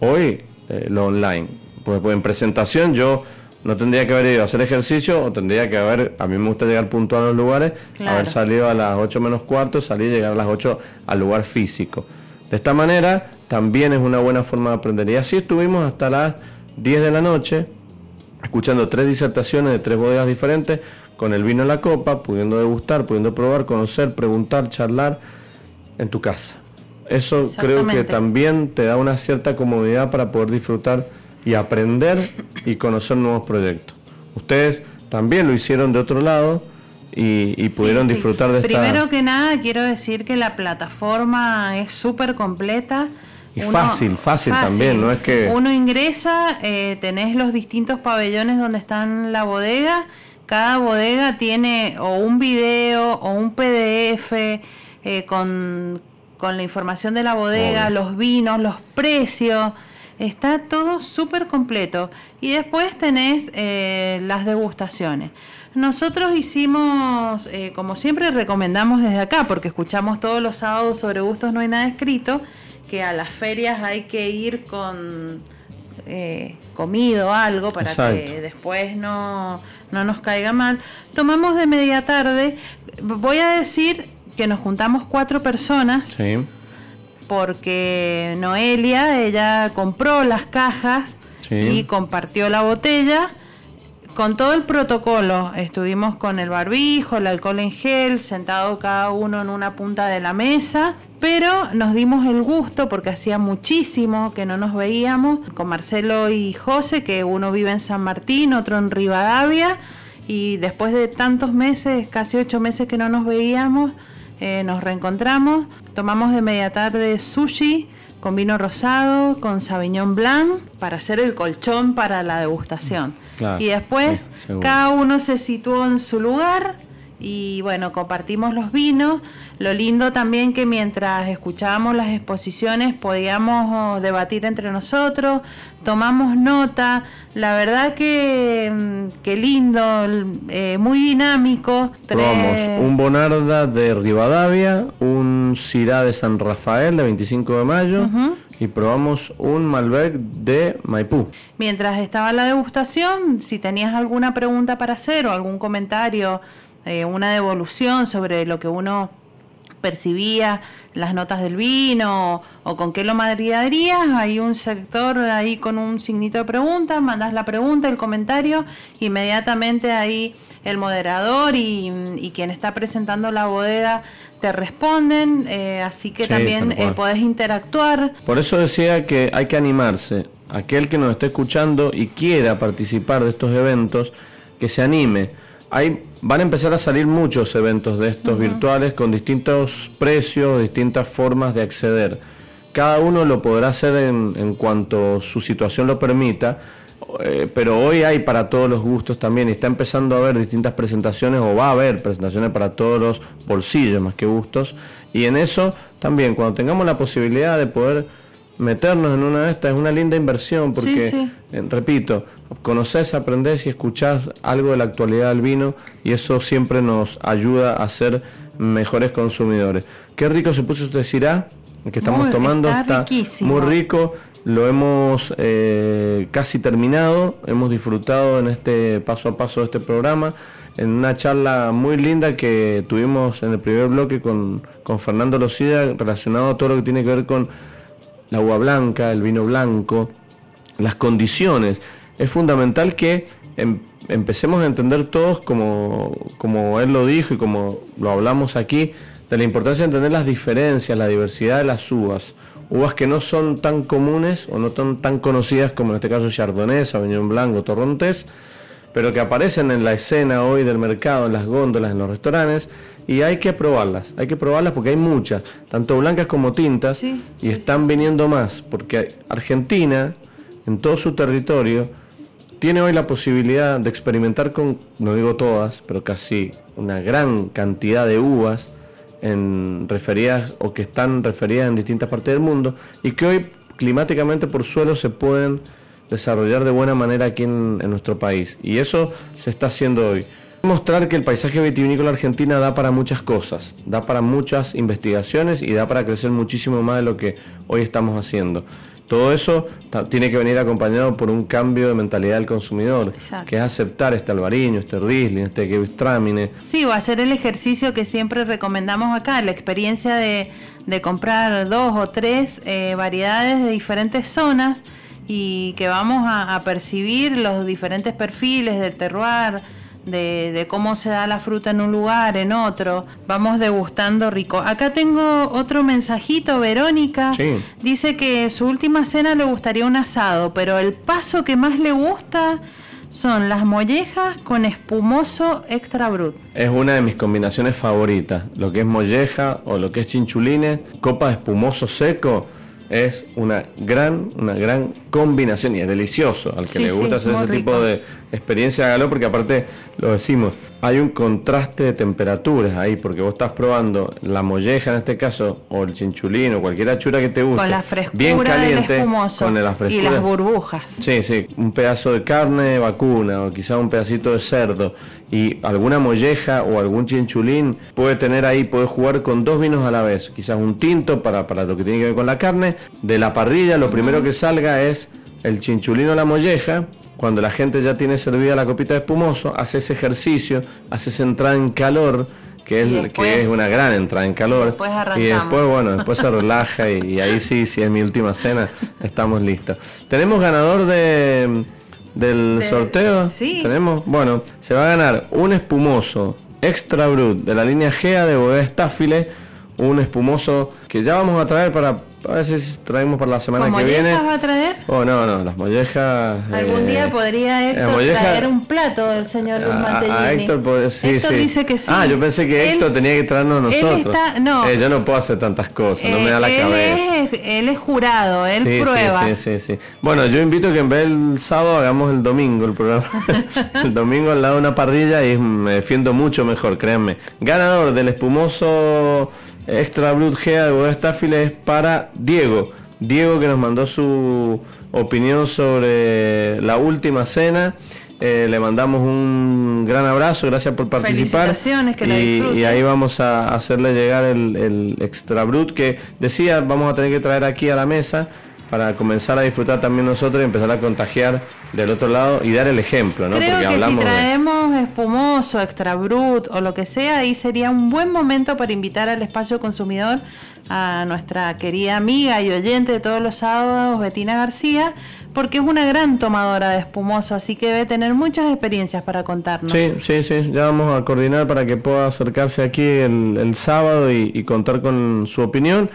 hoy eh, lo online. Pues, pues, en presentación yo no tendría que haber ido a hacer ejercicio o tendría que haber, a mí me gusta llegar puntual a los lugares, haber salido a las 8 menos cuarto, salir y llegar a las 8 al lugar físico. De esta manera también es una buena forma de aprender. Y así estuvimos hasta las 10 de la noche, escuchando tres disertaciones de tres bodegas diferentes, con el vino en la copa, pudiendo degustar, pudiendo probar, conocer, preguntar, charlar en tu casa. Eso creo que también te da una cierta comodidad para poder disfrutar y aprender y conocer nuevos proyectos. Ustedes también lo hicieron de otro lado y, pudieron disfrutar de esta... Primero que nada, quiero decir que la plataforma es súper completa. Y fácil, fácil, también, no es que... Uno ingresa, eh, tenés los distintos pabellones donde están la bodega, cada bodega tiene o un video o un PDF eh, con, la información de la bodega, los vinos, los precios, está todo súper completo. Y después tenés eh, las degustaciones. Nosotros hicimos, eh, como siempre recomendamos desde acá, porque escuchamos todos los sábados sobre gustos no hay nada escrito, que a las ferias hay que ir con eh, comido algo para que después no, no nos caiga mal. Tomamos de media tarde, voy a decir que nos juntamos cuatro personas. Sí. Porque Noelia, ella compró las cajas y compartió la botella con todo el protocolo, estuvimos con el barbijo, el alcohol en gel, sentado cada uno en una punta de la mesa, pero nos dimos el gusto porque hacía muchísimo que no nos veíamos con Marcelo y José, que uno vive en San Martín, otro en Rivadavia, y después de tantos meses, casi ocho meses que no nos veíamos, eh, nos reencontramos, tomamos de media tarde sushi, con vino rosado, con Sauvignon Blanc, para hacer el colchón para la degustación. y después cada uno se situó en su lugar y bueno, compartimos los vinos. Lo lindo también que mientras escuchábamos las exposiciones podíamos oh, debatir entre nosotros, tomamos nota. La verdad que, mm, que lindo, eh, muy dinámico. Probamos un Bonarda de Rivadavia, un Cirá de San Rafael de 25 de mayo. Y probamos un Malbec de Maipú. Mientras estaba la degustación, si tenías alguna pregunta para hacer o algún comentario eh, una devolución sobre lo que uno percibía las notas del vino o, con qué lo madriarías, hay un sector ahí con un signito de pregunta, mandas la pregunta, el comentario, inmediatamente ahí el moderador y, quien está presentando la bodega te responden, eh, así que también eh, podés interactuar. Por eso decía que hay que animarse, aquel que nos esté escuchando y quiera participar de estos eventos, que se anime hay, van a empezar a salir muchos eventos de estos virtuales con distintos precios, distintas formas de acceder. Cada uno lo podrá hacer en, en cuanto su situación lo permita, eh, pero hoy hay para todos los gustos también y está empezando a haber distintas presentaciones o va a haber presentaciones para todos los bolsillos más que gustos. Y en eso también, cuando tengamos la posibilidad de poder meternos en una de estas, es una linda inversión porque, eh, repito, conoces, aprendés y escuchás algo de la actualidad del vino y eso siempre nos ayuda a ser mejores consumidores. Qué rico se puso este cirá, el que estamos tomando, está, muy rico. Lo hemos eh, casi terminado, hemos disfrutado en este paso a paso de este programa, en una charla muy linda que tuvimos en el primer bloque con, con Fernando Lucida relacionado a todo lo que tiene que ver con la uva blanca, el vino blanco, las condiciones. Es fundamental que em, empecemos a entender todos, como, como él lo dijo y como lo hablamos aquí, de la importancia de entender las diferencias, la diversidad de las uvas uvas que no son tan comunes o no son tan conocidas como en este caso Chardonnay, Sauvignon Blanc Torrontés, pero que aparecen en la escena hoy del mercado, en las góndolas, en los restaurantes, y hay que probarlas, hay que probarlas porque hay muchas, tanto blancas como tintas, y están viniendo más, porque Argentina, en todo su territorio, tiene hoy la posibilidad de experimentar con, no digo todas, pero casi una gran cantidad de uvas, en referidas o que están referidas en distintas partes del mundo y que hoy climáticamente por suelo se pueden desarrollar de buena manera aquí en, nuestro país. Y eso se está haciendo hoy. Mostrar que el paisaje vitivinícola argentina da para muchas cosas, da para muchas investigaciones y da para crecer muchísimo más de lo que hoy estamos haciendo. Todo eso tiene que venir acompañado por un cambio de mentalidad del consumidor, que es aceptar este albariño, este riesling, este gewürztraminer. Sí, o hacer el ejercicio que siempre recomendamos acá, la experiencia de, comprar dos o tres eh, variedades de diferentes zonas y que vamos a percibir los diferentes perfiles del terroir de, cómo se da la fruta en un lugar, en otro. Vamos degustando rico. Acá tengo otro mensajito, Verónica. Dice que su última cena le gustaría un asado, pero el paso que más le gusta son las mollejas con espumoso extra brut. Es una de mis combinaciones favoritas. Lo que es molleja o lo que es chinchulines, copa de espumoso seco es una gran, una gran combinación y es delicioso. Al que le gusta hacer ese tipo de experiencia, hágalo porque aparte lo decimos, hay un contraste de temperaturas ahí, porque vos estás probando la molleja en este caso, o el chinchulín, o cualquier achura que te guste. Con la frescura bien caliente, con la frescura. Y las burbujas. Sí, sí, un pedazo de carne de vacuna, o quizá un pedacito de cerdo, y alguna molleja o algún chinchulín puede tener ahí, puede jugar con dos vinos a la vez. Quizás un tinto para, para lo que tiene que ver con la carne. De la parrilla, lo primero que salga es el chinchulín o la molleja cuando la gente ya tiene servida la copita de espumoso, hace ese ejercicio, hace esa entrada en calor, que es, que es una gran entrada en calor. Y después, bueno, después se relaja y, ahí sí, si es mi última cena, estamos listos. Tenemos ganador de, del sorteo. Sí. Tenemos, bueno, se va a ganar un espumoso extra brut de la línea GEA de Bodega Estáfile, un espumoso que ya vamos a traer para a ver si traemos para la semana que viene. va a traer? Oh, no, no, las mollejas. Algún día eh, podría Héctor traer un plato del señor Luis Mantellini. A, Héctor, sí, Héctor dice que sí. Ah, yo pensé que Héctor tenía que traernos nosotros. no. Eh, yo no puedo hacer tantas cosas, no me da la él cabeza. Es, él es jurado, él prueba. Sí, sí, sí, Bueno, yo invito a que en vez del sábado hagamos el domingo el programa. [laughs] el domingo al lado de una parrilla y me defiendo mucho mejor, créanme. Ganador del espumoso Extra Blood Gea de Bodega es para Diego. Diego que nos mandó su opinión sobre la última cena. Eh, le mandamos un gran abrazo, gracias por participar. Que y, y, ahí vamos a hacerle llegar el, el Extra Brut que decía, vamos a tener que traer aquí a la mesa para comenzar a disfrutar también nosotros y empezar a contagiar del otro lado y dar el ejemplo, ¿no? Creo que si traemos espumoso, extra brut o lo que sea, ahí sería un buen momento para invitar al espacio consumidor a nuestra querida amiga y oyente de todos los sábados, Betina García, porque es una gran tomadora de espumoso, así que debe tener muchas experiencias para contarnos. Sí, sí, sí, ya vamos a coordinar para que pueda acercarse aquí el, sábado y contar con su opinión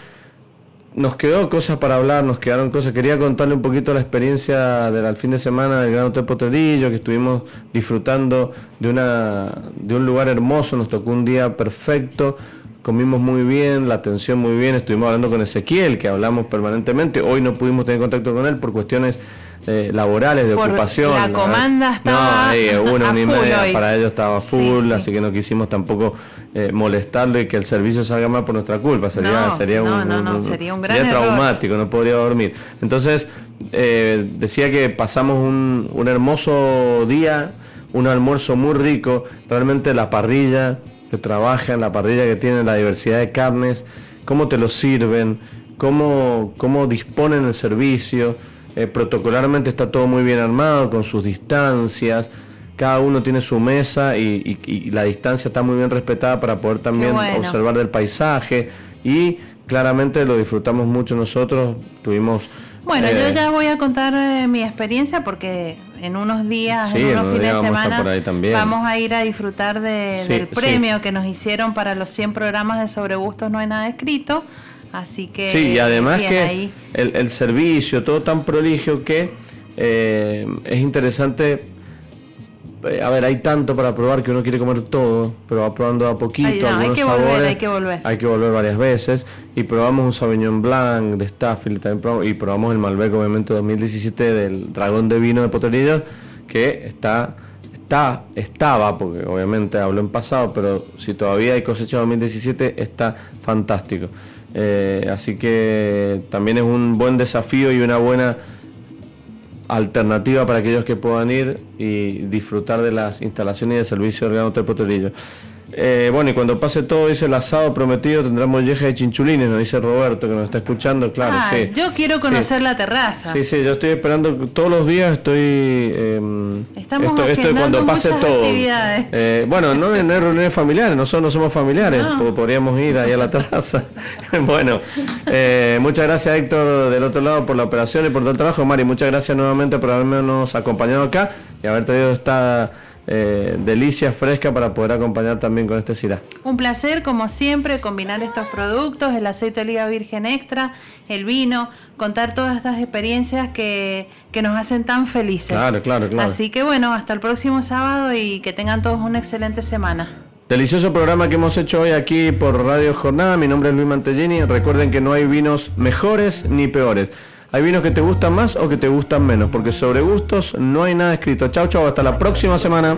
nos quedó cosas para hablar, nos quedaron cosas. Quería contarle un poquito la experiencia del fin de semana del Gran Hotel Potrerillo, que estuvimos disfrutando de, una, de un lugar hermoso, nos tocó un día perfecto, comimos muy bien, la atención muy bien, estuvimos hablando con Ezequiel, que hablamos permanentemente, hoy no pudimos tener contacto con él por cuestiones eh, laborales, de ocupación. La comanda estaba. No, una, una y media para ellos estaba full, así que no quisimos tampoco eh, molestarle y que el servicio salga mal por nuestra culpa. Sería, sería, un, sería un gran traumático, no podría dormir. Entonces, eh, decía que pasamos un, un hermoso día, un almuerzo muy rico, realmente la parrilla que trabajan, la parrilla que tiene la diversidad de carnes, cómo te lo sirven, cómo, cómo disponen el servicio eh, protocolarmente está todo muy bien armado, con sus distancias. Cada uno tiene su mesa y, la distancia está muy bien respetada para poder también observar del paisaje. Y claramente lo disfrutamos mucho nosotros. Tuvimos. Bueno, yo eh, ya voy a contar eh, mi experiencia porque en unos días, en unos fines de semana, vamos a ir a disfrutar del premio que nos hicieron para los 100 programas de Sobre Gustos No hay nada escrito. Así que. Sí, y además que el, servicio, todo tan proligio que eh, es interesante. Eh, a ver, hay tanto para probar que uno quiere comer todo, pero va probando a poquito. hay que volver, hay que volver. Hay que volver varias veces. Y probamos un Sauvignon Blanc de Staffel también y probamos el Malbec, obviamente, 2017 del Dragón de Vino de Poterillo, que está está, estaba, porque obviamente hablo en pasado, pero si todavía hay cosecha 2017, está fantástico. Eh, así que también es un buen desafío y una buena alternativa para aquellos que puedan ir y disfrutar de las instalaciones y del servicio Gran Hotel Poterillo. Eh, bueno, y cuando pase todo, dice el asado prometido, tendrá molleja de chinchulines, nos dice Roberto, que nos está escuchando, claro, ah, sí. Yo quiero conocer la terraza. Sí, sí, yo estoy esperando, todos los días estoy... Eh, Estamos esto, cuando pase todo. Eh, bueno, no, en reuniones familiares, nosotros no somos familiares, podríamos ir ahí a la terraza. [laughs] bueno, eh, muchas gracias Héctor del otro lado por la operación y por todo el trabajo. Mari, muchas gracias nuevamente por habernos acompañado acá y haber traído esta eh, delicia fresca para poder acompañar también con este cirá. Un placer, como siempre, combinar estos productos, el aceite de oliva virgen extra, el vino, contar todas estas experiencias que, que nos hacen tan felices. Claro, claro, claro. Así que bueno, hasta el próximo sábado y que tengan todos una excelente semana. Delicioso programa que hemos hecho hoy aquí por Radio Jornada. Mi nombre es Luis Mantellini. Recuerden que no hay vinos mejores ni peores. Hay vinos que te gustan más o que te gustan menos, porque sobre gustos no hay nada escrito. Chao, chao, hasta la próxima semana.